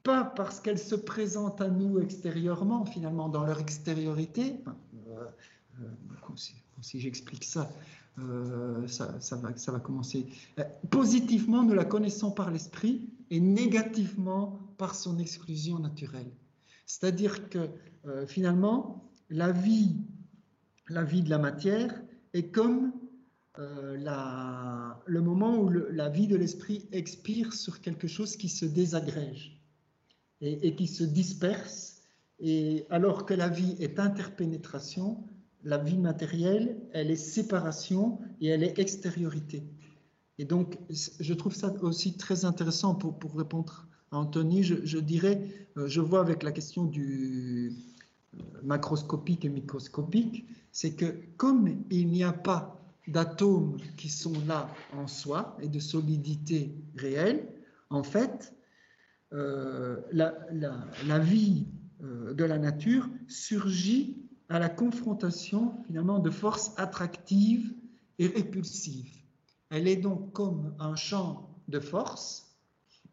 pas parce qu'elles se présentent à nous extérieurement, finalement, dans leur extériorité. Euh, si, j'explique ça, ça, ça, va, commencer. Positivement, nous la connaissons par l'esprit et négativement par son exclusion naturelle. C'est-à-dire que euh, finalement, la vie, la vie de la matière est comme euh, le moment où la vie de l'esprit expire sur quelque chose qui se désagrège et, qui se disperse. Et alors que la vie est interpénétration, la vie matérielle, elle est séparation et elle est extériorité. Et donc, je trouve ça aussi très intéressant pour, pour répondre Anthony, je, dirais, euh, je vois avec la question du euh, macroscopique et microscopique, c'est que comme il n'y a pas d'atomes qui sont là en soi et de solidité réelle, en fait, euh, la, vie de la nature surgit à la confrontation finalement de forces attractives et répulsives. Elle est donc comme un champ de force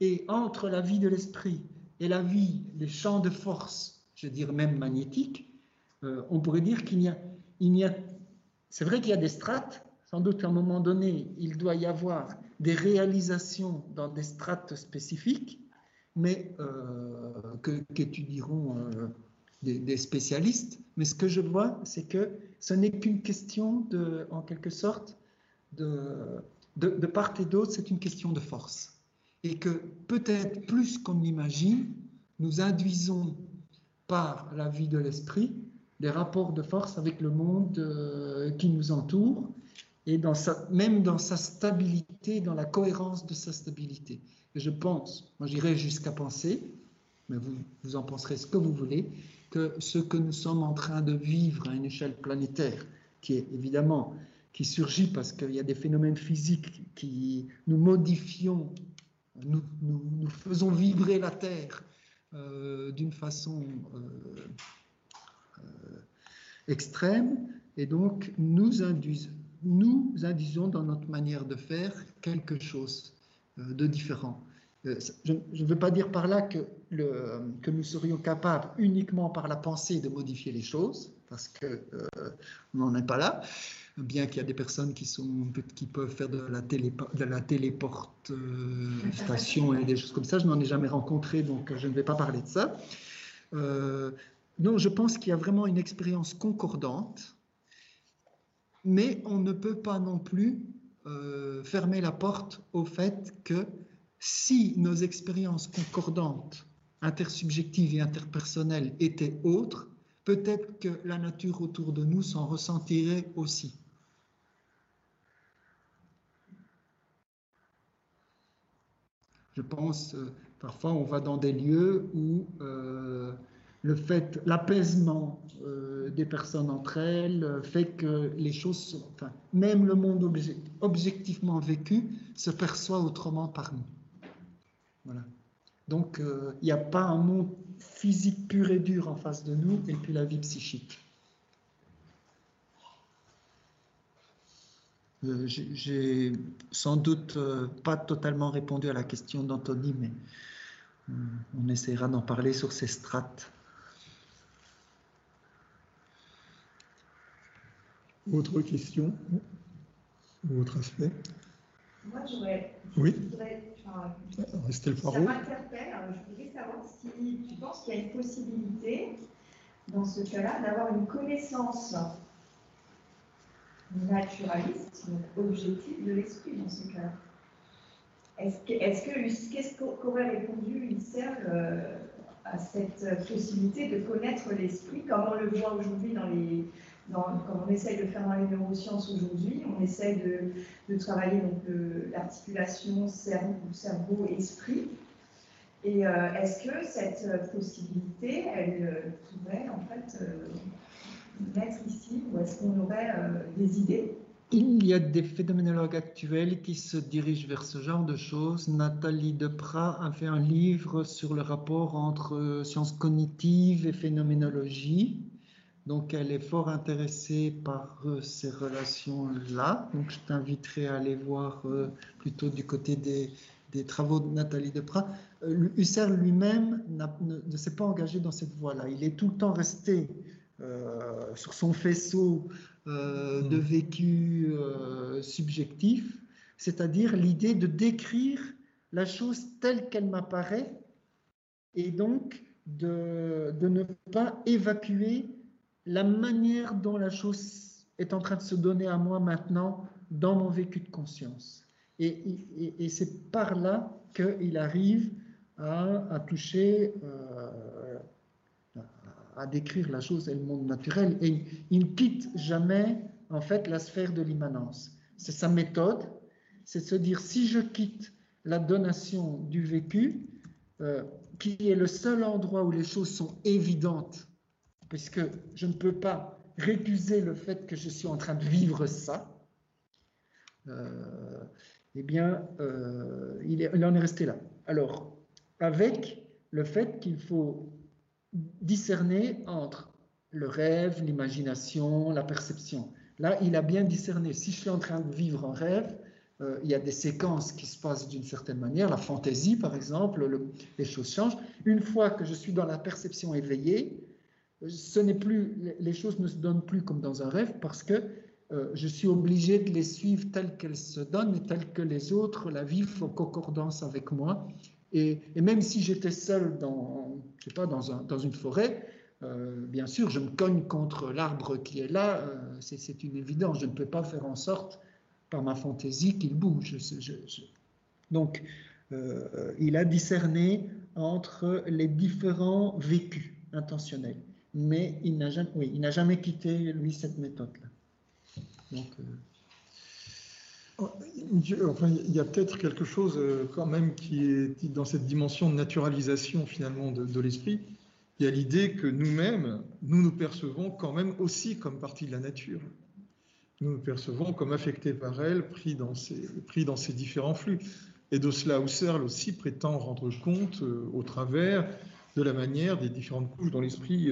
et entre la vie de l'esprit et la vie des champs de force, je veux dire même magnétiques, euh, on pourrait dire qu'il y a, a c'est vrai qu'il y a des strates, sans doute qu'à un moment donné, il doit y avoir des réalisations dans des strates spécifiques, mais euh, qu'étudieront euh, des, spécialistes. Mais ce que je vois, c'est que ce n'est qu'une question de, en quelque sorte, de, de, part et d'autre, c'est une question de force. Et que peut-être plus qu'on l'imagine, nous induisons par la vie de l'esprit des rapports de force avec le monde euh, qui nous entoure et même dans sa stabilité, dans la cohérence de sa stabilité. Je pense, moi j'irai jusqu'à penser, mais vous, vous en penserez ce que vous voulez, que ce que nous sommes en train de vivre à une échelle planétaire, qui est évidemment qui surgit parce qu'il y a des phénomènes physiques qui nous modifions, nous, nous, nous faisons vibrer la Terre euh, d'une façon euh, euh, extrême, et donc nous nous induisons dans notre manière de faire quelque chose de différent. Je ne veux pas dire par là que, nous serions capables uniquement par la pensée de modifier les choses, parce qu'on n'en est pas là, bien qu'il y a des personnes qui, sont, qui peuvent faire de la, télé, de téléportation et des choses comme ça. Je n'en ai jamais rencontré, donc je ne vais pas parler de ça. Euh, non, je pense qu'il y a vraiment une expérience concordante, mais on ne peut pas non plus euh, fermer la porte au fait que si nos expériences concordantes, intersubjectives et interpersonnelles étaient autres, peut-être que la nature autour de nous s'en ressentirait aussi. Je pense, euh, parfois on va dans des lieux où euh, le fait, l'apaisement euh, des personnes entre elles fait que les choses, enfin, même le monde objectivement vécu se perçoit autrement par nous. Voilà. Donc il n'y a pas un monde physique pur et dur en face de nous et puis la vie psychique. Euh, j'ai sans doute euh, pas totalement répondu à la question d'Anthony, mais euh, on essaiera d'en parler sur ces strates. Autre question ou autre aspect Moi, j'aurais. Oui. Restez le Ça m'interpelle. Je voudrais savoir si tu penses qu'il y a une possibilité, dans ce cas-là, d'avoir une connaissance naturaliste, donc objectif de l'esprit dans ce cas. Est-ce que, est-ce que, qu'est-ce qu'aurait répondu Husserl euh, à cette possibilité de connaître l'esprit, comme on le voit aujourd'hui dans les, dans, comme on essaye de faire dans les neurosciences aujourd'hui, on essaye de, de travailler l'articulation cerveau, cerveau-esprit. Et euh, est-ce que cette possibilité, elle euh, pourrait en fait mettre ici ou est-ce qu'on aurait euh, des idées? Il y a des phénoménologues actuels qui se dirigent vers ce genre de choses. Nathalie Deprat a fait un livre sur le rapport entre euh, sciences cognitives et phénoménologie. Donc, elle est fort intéressée par euh, ces relations-là. Donc, je t'inviterai à aller voir plutôt du côté des, des travaux de Nathalie Deprat. Husserl lui-même ne, s'est pas engagé dans cette voie-là. Il est tout le temps resté euh, sur son faisceau euh, de hmm. vécu euh, subjectif, c'est-à-dire l'idée de décrire la chose telle qu'elle m'apparaît et donc de, de, ne pas évacuer la manière dont la chose est en train de se donner à moi maintenant dans mon vécu de conscience. Et, c'est par là qu'il arrive à, toucher à décrire la chose et le monde naturel et il ne quitte jamais en fait la sphère de l'immanence. C'est sa méthode, c'est de se dire si je quitte la donation du vécu, euh, qui est le seul endroit où les choses sont évidentes, puisque je ne peux pas récuser le fait que je suis en train de vivre ça, euh, eh bien, euh, il, en est resté là. Alors, avec le fait qu'il faut discerner entre le rêve, l'imagination, la perception. Là, il a bien discerné. Si je suis en train de vivre un rêve, euh, il y a des séquences qui se passent d'une certaine manière, la fantaisie par exemple, les choses changent. Une fois que je suis dans la perception éveillée, ce n'est plus, les choses ne se donnent plus comme dans un rêve parce que euh, je suis obligé de les suivre telles qu'elles se donnent et telles que les autres la vivent en concordance avec moi. Et, même si j'étais seul dans, je sais pas, dans, un, dans une forêt, euh, bien sûr, je me cogne contre l'arbre qui est là, euh, c'est une évidence. Je ne peux pas faire en sorte, par ma fantaisie, qu'il bouge. Donc, il a discerné entre les différents vécus intentionnels. Mais il n'a jamais, oui, il jamais quitté, lui, cette méthode-là. Donc, euh, oh, Enfin, il y a peut-être quelque chose euh, quand même qui est dans cette dimension de naturalisation finalement de, l'esprit. Il y a l'idée que nous-mêmes, nous nous percevons quand même aussi comme partie de la nature. Nous nous percevons comme affectés par elle, pris dans ces, pris dans ces différents flux. Et de cela, Husserl aussi prétend rendre compte euh, au travers de la manière des différentes couches dans l'esprit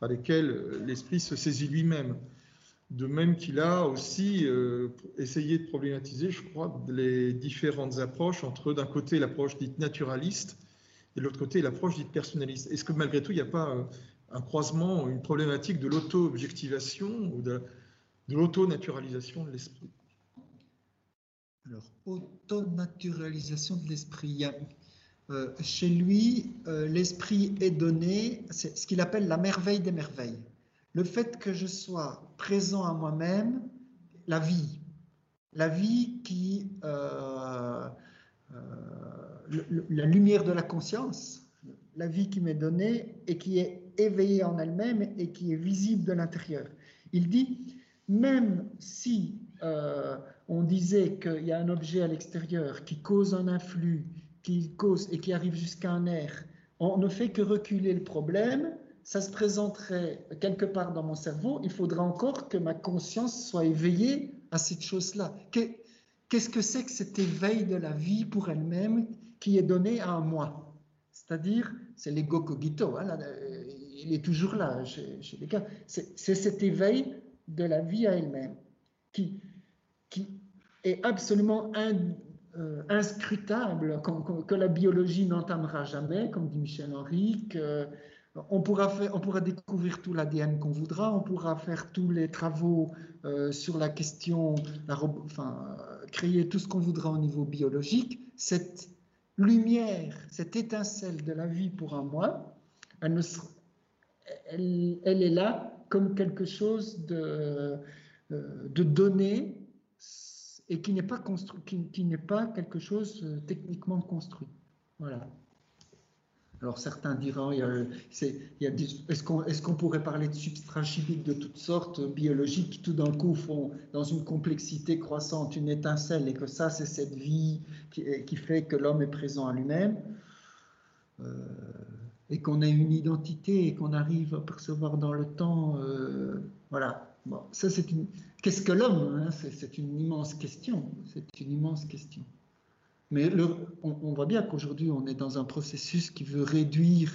par lesquelles l'esprit se saisit lui-même de même qu'il a aussi euh, essayé de problématiser, je crois, les différentes approches entre d'un côté l'approche dite naturaliste et de l'autre côté l'approche dite personnaliste. Est-ce que malgré tout, il n'y a pas euh, un croisement, une problématique de l'auto-objectivation ou de, l'auto-naturalisation de l'esprit? Alors, auto-naturalisation de l'esprit. Euh, chez lui, l'esprit est donné, c'est ce qu'il appelle la merveille des merveilles le fait que je sois présent à moi-même, la vie, la vie qui, euh, euh, la lumière de la conscience, la vie qui m'est donnée et qui est éveillée en elle-même et qui est visible de l'intérieur. Il dit, même si euh, on disait qu'il y a un objet à l'extérieur qui cause un influx, qui cause et qui arrive jusqu'à un air, on ne fait que reculer le problème ça se présenterait quelque part dans mon cerveau, il faudrait encore que ma conscience soit éveillée à cette chose-là. Qu'est-ce que c'est que cet éveil de la vie pour elle-même qui est donné à un moi? C'est-à-dire, c'est l'ego cogito, hein, il est toujours là chez, les cas. C'est cet éveil de la vie à elle-même qui, est absolument euh, inscrutable, que, la biologie n'entamera jamais, comme dit Michel Henry, que on pourra, découvrir tout l'ADN qu'on voudra, on pourra faire tous les travaux euh, sur la question, enfin, créer tout ce qu'on voudra au niveau biologique. Cette lumière, cette étincelle de la vie pour un moi, elle, est là comme quelque chose euh, de donné et qui n'est pas, quelque chose euh, techniquement construit. Voilà. Alors certains diront, est-ce qu'on pourrait parler de substrats chimiques de toutes sortes, biologiques, qui tout d'un coup font, dans une complexité croissante, une étincelle, et que ça, c'est cette vie qui, fait que l'homme est présent à lui-même, euh, et qu'on a une identité, et qu'on arrive à percevoir dans le temps, euh, voilà. Bon, ça c'est une... Qu'est-ce que l'homme hein? C'est une immense question, c'est une immense question. Mais on, voit bien qu'aujourd'hui, on est dans un processus qui veut réduire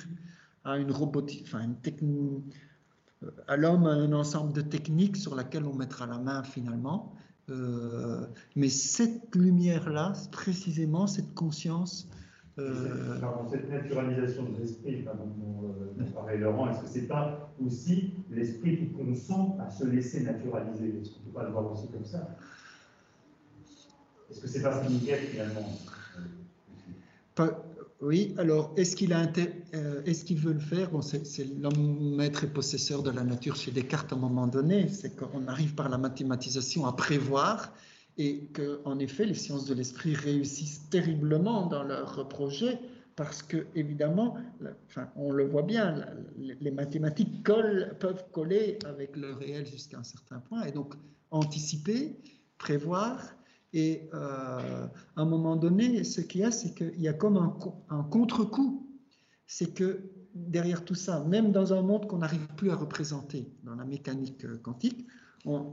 à une robotique, une à l'homme un ensemble de techniques sur laquelle on mettra la main finalement. Euh, mais cette lumière-là, précisément, cette conscience. Euh... cette naturalisation de l'esprit euh, Laurent, est-ce que c'est pas aussi l'esprit qui consent à se laisser naturaliser? Est-ce qu'on ne peut pas le voir aussi comme ça? Est-ce que c'est pas Miguel finalement? Oui, alors est-ce qu'il euh, est-ce qu'il veut le faire? Bon, c'est l'homme maître et possesseur de la nature chez Descartes à un moment donné, c'est qu'on arrive par la mathématisation à prévoir et que, en effet, les sciences de l'esprit réussissent terriblement dans leur projet parce que, évidemment, enfin, on le voit bien, les mathématiques peuvent coller avec le réel jusqu'à un certain point et donc anticiper, prévoir et euh, à un moment donné, ce qu'il y a, c'est qu'il y a comme un, contre-coup. C'est que derrière tout ça, même dans un monde qu'on n'arrive plus à représenter dans la mécanique euh, quantique,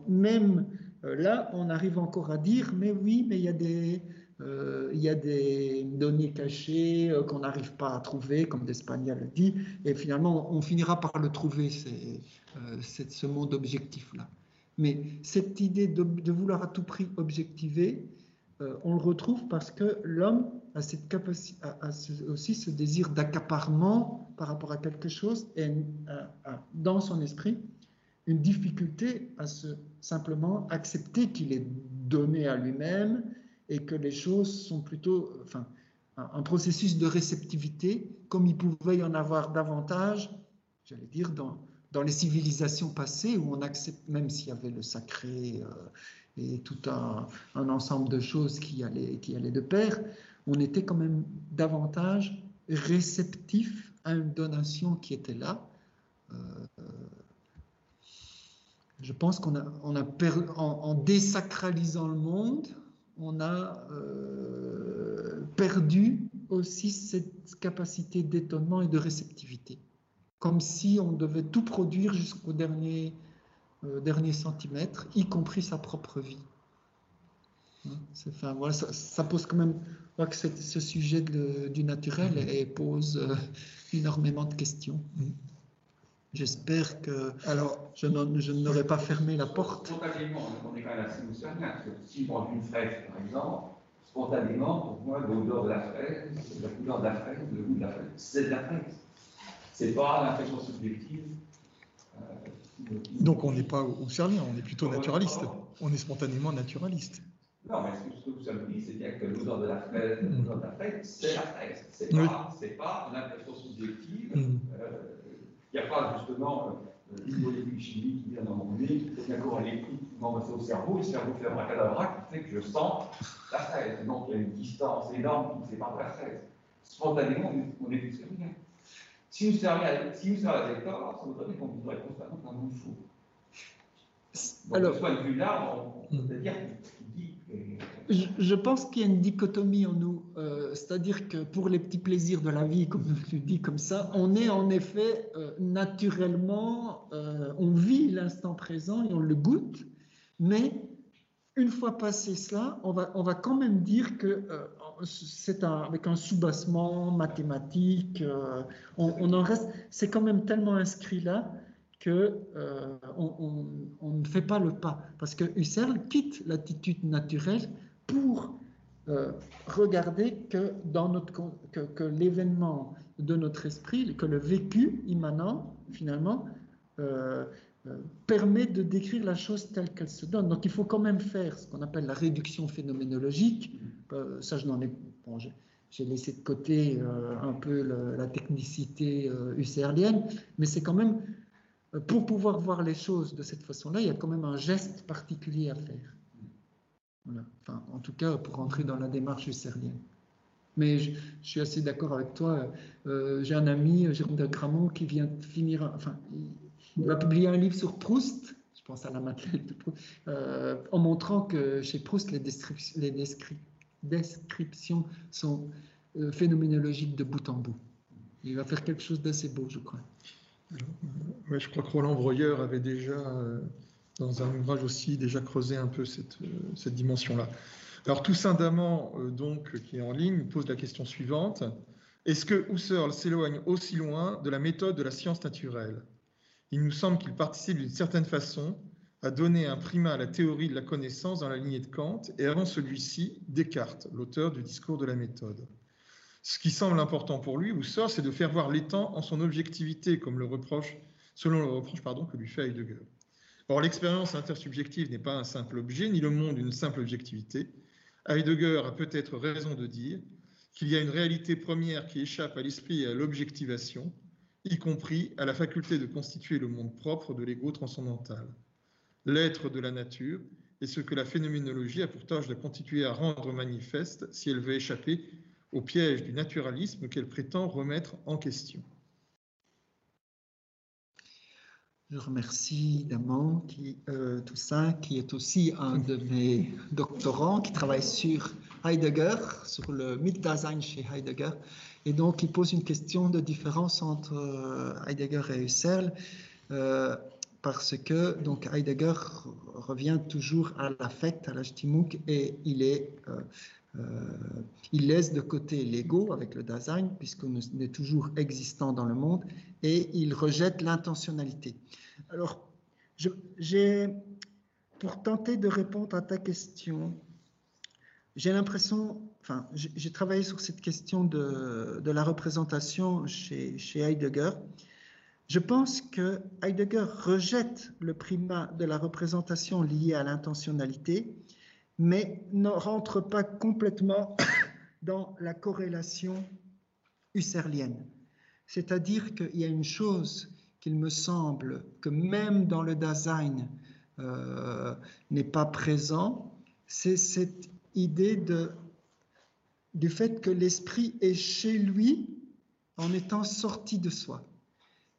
même là, on arrive encore à dire, mais oui, mais il y a des, a des données cachées qu'on n'arrive pas à trouver, comme D'Espagnol le dit, et finalement, on finira par le trouver, ce monde objectif-là. Mais cette idée de, vouloir à tout prix objectiver, euh, on le retrouve parce que l'homme a, cette capacité, aussi ce désir d'accaparement par rapport à quelque chose et dans son esprit une difficulté à se simplement accepter qu'il est donné à lui-même et que les choses sont plutôt, enfin, un processus de réceptivité, comme il pouvait y en avoir davantage, j'allais dire, dans, dans les civilisations passées où on accepte, même s'il y avait le sacré euh, et tout un, ensemble de choses qui allaient, qui allaient de pair, on était quand même davantage réceptif à une donation qui était là. Euh, je pense qu'on a, on a en, désacralisant le monde, on a euh, perdu aussi cette capacité d'étonnement et de réceptivité. Comme si on devait tout produire jusqu'au dernier, euh, dernier centimètre, y compris sa propre vie. Hein, enfin, voilà, ça, pose quand même, je que ce sujet du naturel et pose euh, énormément de questions. Mm. J'espère que Alors, je n'aurais pas fermé la porte. Spontanément, on est quand même assez parce que si on prend une fraise, par exemple, spontanément, pour moi, l'odeur de la fraise, la couleur de la fraise, le goût de la fraise, c'est de la fraise. C'est pas l'impression subjective. Euh, Donc on n'est pas au cerlien, on est plutôt naturaliste. On est spontanément naturaliste. Non, mais ce que vous avez dit, c'est bien que l'odeur de la fraise, l'odeur de la fraise, c'est la fraise. C'est pas, pas l'impression subjective. Mm. Euh, il n'y a pas justement euh, une molécule chimique qui vient dans mon nez, qui fait un courant électrique qui m'envoie au cerveau, et le cerveau fait un cadavre qui fait que je sens la fraise. Donc il y a une distance énorme qui me sépare la fraise. Spontanément, on est plus rien. Si nous si nous avec tort, ça voudrait dire qu'on vivrait constamment dans un fou. Donc, Alors, de ce point de vue-là, on, peut dire qu'il dit je, pense qu'il y a une dichotomie en nous, euh, c'est-à-dire que pour les petits plaisirs de la vie, comme <laughs> tu dis comme ça, on est en effet euh, naturellement, euh, on vit l'instant présent et on le goûte, mais une fois passé cela, on va, on va quand même dire que c'est avec un soubassement mathématique, on, en reste, c'est quand même tellement inscrit là que on, ne fait pas le pas, parce que Husserl quitte l'attitude naturelle pour euh, regarder que, dans notre, que, l'événement de notre esprit, que le vécu immanent, finalement, euh, euh, permet de décrire la chose telle qu'elle se donne. Donc il faut quand même faire ce qu'on appelle la réduction phénoménologique. ça, je n'en ai. Bon, j'ai laissé de côté un peu la technicité husserlienne, mais c'est quand même, pour pouvoir voir les choses de cette façon-là, il y a quand même un geste particulier à faire. Enfin, en tout cas, pour rentrer dans la démarche husserlienne. Mais je, suis assez d'accord avec toi. Euh, j'ai un ami, Jérôme de Gramont, qui vient de finir, enfin, il, va publier un livre sur Proust, je pense à la Madeleine de Proust, euh, en montrant que chez Proust, les, descriptions, sont euh, phénoménologiques de bout en bout. Il va faire quelque chose d'assez beau, je crois. ouais, je crois que Roland Breuer avait déjà dans un ouvrage aussi déjà creusé un peu cette, euh, dimension-là. Alors Toussaint Damant, euh, donc, qui est en ligne, pose la question suivante. Est-ce que Husserl s'éloigne aussi loin de la méthode de la science naturelle? Il nous semble qu'il participe d'une certaine façon à donner un primat à la théorie de la connaissance dans la lignée de Kant et avant celui-ci, Descartes, l'auteur du discours de la méthode. Ce qui semble important pour lui, Husserl, c'est de faire voir l'étang en son objectivité, comme le reproche, selon le reproche pardon, que lui fait Heidegger. Or, l'expérience intersubjective n'est pas un simple objet, ni le monde une simple objectivité. Heidegger a peut-être raison de dire qu'il y a une réalité première qui échappe à l'esprit et à l'objectivation, y compris à la faculté de constituer le monde propre de l'ego transcendantal. L'être de la nature est ce que la phénoménologie a pour tâche de constituer à rendre manifeste si elle veut échapper au piège du naturalisme qu'elle prétend remettre en question. Je remercie Damon, qui, euh, ça, qui est aussi un de mes doctorants, qui travaille sur Heidegger, sur le Mitdasein chez Heidegger. Et donc, il pose une question de différence entre euh, Heidegger et Husserl, euh, parce que donc, Heidegger revient toujours à l'affect, à l'Achtimuk, et il est il laisse de côté l'ego avec le Dasein, puisqu'on est toujours existant dans le monde, et il rejette l'intentionnalité. Alors, j'ai, pour tenter de répondre à ta question, j'ai l'impression, enfin, j'ai travaillé sur cette question de, la représentation chez, Heidegger. Je pense que Heidegger rejette le primat de la représentation liée à l'intentionnalité, mais ne rentre pas complètement <coughs> dans la corrélation husserlienne. C'est-à-dire qu'il y a une chose qu'il me semble que même dans le Dasein euh, n'est pas présent, c'est cette idée de, du fait que l'esprit est chez lui en étant sorti de soi.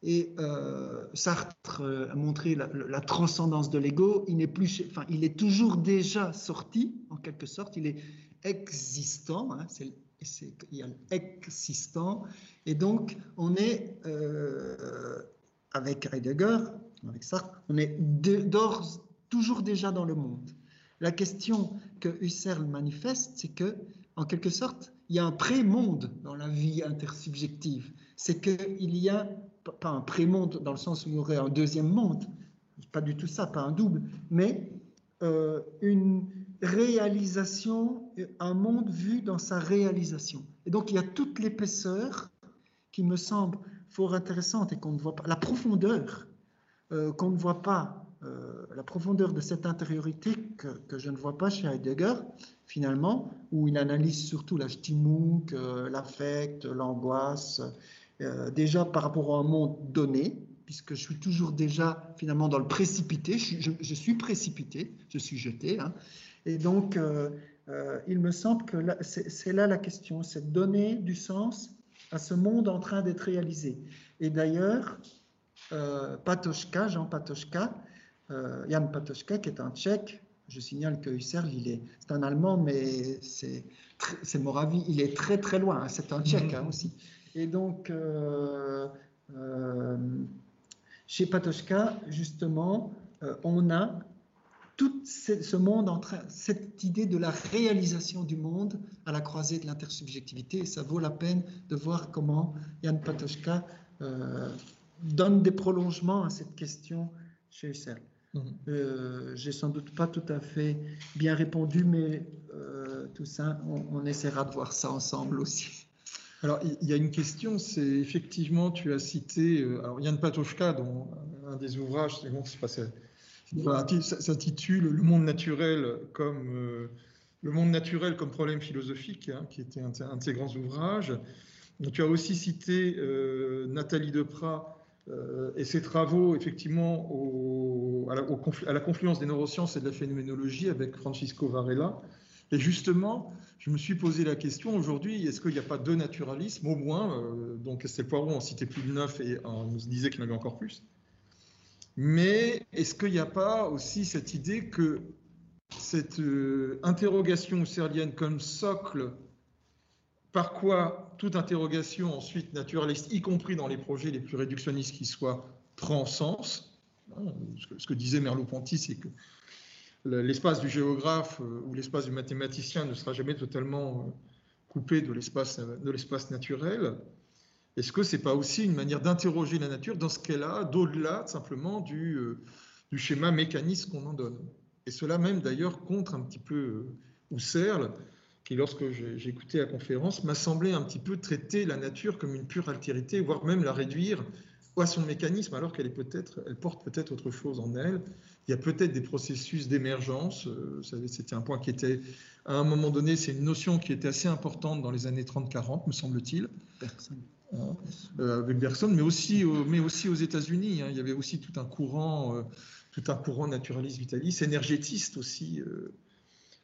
Et euh, Sartre euh, a montré la, transcendance de l'ego. Il n'est plus, enfin, il est toujours déjà sorti, en quelque sorte. Il est existant. Hein, il y a l'existant. Et donc, on est euh, avec Heidegger, avec Sartre, on est toujours déjà dans le monde. La question que Husserl manifeste, c'est que, en quelque sorte, il y a un pré-monde dans la vie intersubjective. C'est qu'il y a pas un pré-monde dans le sens où il y aurait un deuxième monde, pas du tout ça, pas un double, mais euh, une réalisation, un monde vu dans sa réalisation. Et donc il y a toute l'épaisseur qui me semble fort intéressante et qu'on ne voit pas, la profondeur euh, qu'on ne voit pas, euh, la profondeur de cette intériorité que, je ne vois pas chez Heidegger, finalement, où il analyse surtout la Stimmung, l'affect, l'angoisse, euh, déjà par rapport à un monde donné, puisque je suis toujours déjà finalement dans le précipité, je, suis précipité, je suis jeté. Hein. et donc, euh, euh, il me semble que c'est là la question, c'est donner du sens à ce monde en train d'être réalisé. Et d'ailleurs, Patochka, Jean Patochka, Jan Patochka, qui est un tchèque, je signale que Husserl, il est, c'est un Allemand, mais c'est, c'est Moravie, il est très très loin, hein, c'est un tchèque hein, aussi. Et donc, euh, euh, chez Patochka, justement, euh, on a tout ce monde en train, cette idée de la réalisation du monde à la croisée de l'intersubjectivité. Et ça vaut la peine de voir comment Jan Patochka donne des prolongements à cette question chez Husserl. Mmh. J'ai sans doute pas tout à fait bien répondu, mais tout ça, on essaiera de voir ça ensemble aussi. Alors, il y a une question, c'est effectivement, tu as cité euh, alors Yann Patochka, dont un des ouvrages, c'est bon, s'intitule Le monde naturel comme euh, le monde naturel comme problème philosophique, hein, qui était un, de ses grands ouvrages. tu as aussi cité euh, Nathalie Deprat et ses travaux, effectivement, à, la, à, la, confluence des neurosciences et de la phénoménologie avec Francisco Varela. Et justement, je me suis posé la question aujourd'hui, est-ce qu'il n'y a pas deux naturalismes au moins euh, Donc Estelle Poiron en citait plus de neuf et on nous disait qu'il y en avait encore plus. Mais est-ce qu'il n'y a pas aussi cette idée que cette euh, interrogation husserlienne comme socle, par quoi toute interrogation ensuite naturaliste, y compris dans les projets les plus réductionnistes qui soient, prend sens hein, ce que disait Merleau-Ponty, c'est que l'espace du géographe euh, ou l'espace du mathématicien ne sera jamais totalement euh, coupé de l'espace de l'espace naturel. Est-ce que c'est pas aussi une manière d'interroger la nature dans ce qu'elle a, d'au-delà simplement du, euh, du, schéma mécaniste qu'on en donne? Et cela même d'ailleurs contre un petit peu Husserl, qui lorsque écouté la conférence m'a semblé un petit peu traiter la nature comme une pure altérité, voire même la réduire à son mécanisme, alors qu'elle peut-être, elle porte peut-être autre chose en elle. Il y a peut-être des processus d'émergence. Euh, c'était un point qui était, à un moment donné, c'est une notion qui était assez importante dans les années 30-40, me semble-t-il. Personne. Hein, euh, avec Bergson, mais aussi, mais aussi aux États-Unis. Hein. il y avait aussi tout un courant, euh, tout un courant naturaliste vitaliste, énergétiste aussi,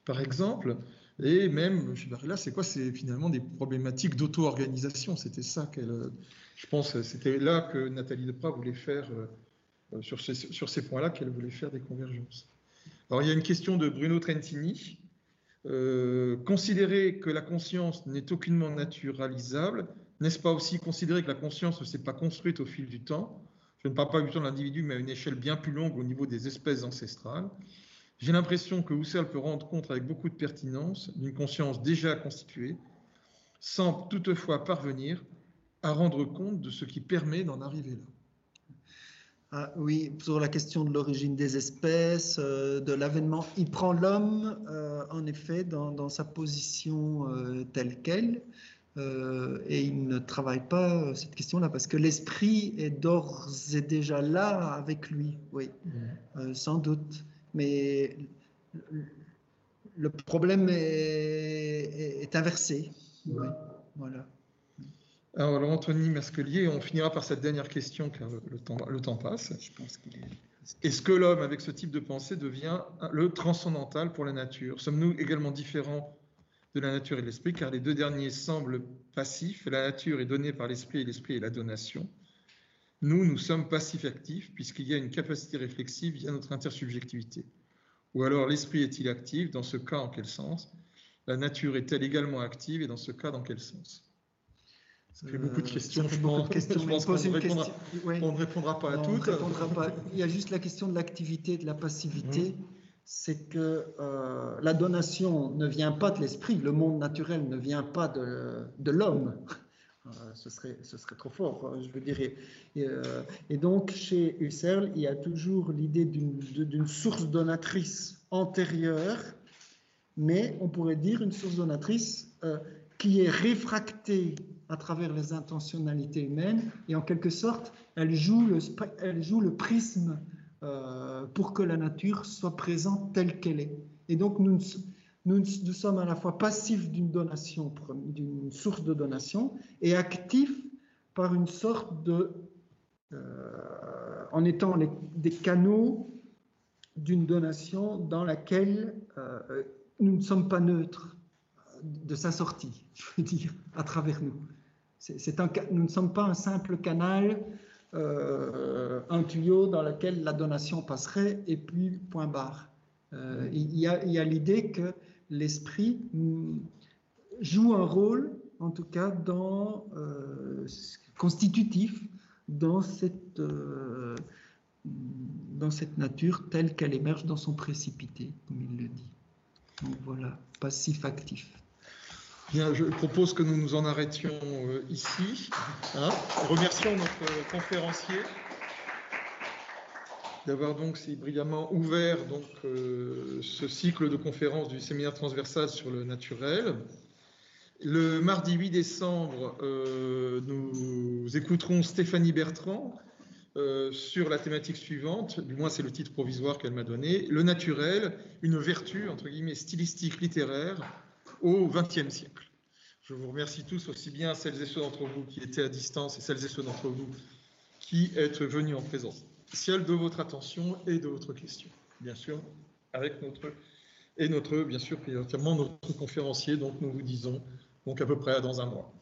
par exemple. Et même, je là, c'est quoi C'est finalement des problématiques d'auto-organisation. C'était ça qu'elle. Je pense c'était là que Nathalie Deprat voulait faire euh, sur ces, sur ces points-là qu'elle voulait faire des convergences. Alors il y a une question de Bruno Trentini. Euh, considérer que la conscience n'est aucunement naturalisable, n'est-ce pas aussi considérer que la conscience ne s'est pas construite au fil du temps? Je ne parle pas du temps de l'individu, mais à une échelle bien plus longue au niveau des espèces ancestrales. J'ai l'impression que Husserl peut rendre compte avec beaucoup de pertinence d'une conscience déjà constituée, sans toutefois parvenir à rendre compte de ce qui permet d'en arriver là. Ah, oui, sur la question de l'origine des espèces, euh, de l'avènement, il prend l'homme, euh, en effet, dans, sa position euh, telle qu'elle, et il ne travaille pas cette question-là parce que l'esprit est d'ores et déjà là avec lui, oui, mmh. sans doute. Mais le problème est, inversé. voilà. Alors, Anthony Masquelier, on finira par cette dernière question car le temps, le temps passe. Je pense qu'il est... Est-ce que l'homme, avec ce type de pensée, devient le transcendantal pour la nature? Sommes-nous également différents de la nature et de l'esprit, car les deux derniers semblent passifs. La nature est donnée par l'esprit et l'esprit est la donation. Nous, nous sommes passifs-actifs, puisqu'il y a une capacité réflexive via notre intersubjectivité. Ou alors l'esprit est-il actif? Dans ce cas, en quel sens? La nature est-elle également active? Et dans ce cas, dans quel sens? Ça fait beaucoup de euh, questions. je pense, qu'on ne, répondra pas à toutes. Il y a juste la question de l'activité et de la passivité. Mmh. C'est que euh, la donation ne vient pas de l'esprit, le monde naturel ne vient pas de, de l'homme. <laughs> Euh, ce, serait, ce serait trop fort, je veux dire. Et, donc, chez Husserl, il y a toujours l'idée d'une source donatrice antérieure, mais on pourrait dire une source donatrice qui est réfractée à travers les intentionnalités humaines et en quelque sorte, elle joue le, prisme euh, pour que la nature soit présente telle qu'elle est. Et donc, nous sommes à la fois passifs d'une donation, d'une source de donation, et actifs par une sorte de. Euh, en étant des canaux d'une donation dans laquelle euh, nous ne sommes pas neutres de sa sortie, je veux dire, à travers nous. Nous ne sommes pas un simple canal, euh, un tuyau dans lequel la donation passerait et puis point barre. Euh, il y a l'idée que l'esprit joue un rôle, en tout cas euh, constitutif, dans cette, dans cette nature telle qu'elle émerge dans son précipité, comme il le dit. Donc voilà, passif-actif. Je propose que nous nous en arrêtions euh, ici. Hein. Remercions notre conférencier d'avoir donc si brillamment ouvert donc euh, ce cycle de conférences du séminaire transversal sur le naturel. Le mardi 8 décembre, euh, nous écouterons Stéphanie Bertrand sur la thématique suivante, du moins c'est le titre provisoire qu'elle m'a donné, le naturel, une vertu entre guillemets stylistique littéraire au XXe siècle. Je vous remercie tous, aussi bien celles et ceux d'entre vous qui étaient à distance et celles et ceux d'entre vous qui êtes venus en présence. Ciel de votre attention et de votre question, bien sûr, avec notre et notre, bien sûr, prioritairement notre conférencier. Donc nous vous disons donc à peu près dans un mois.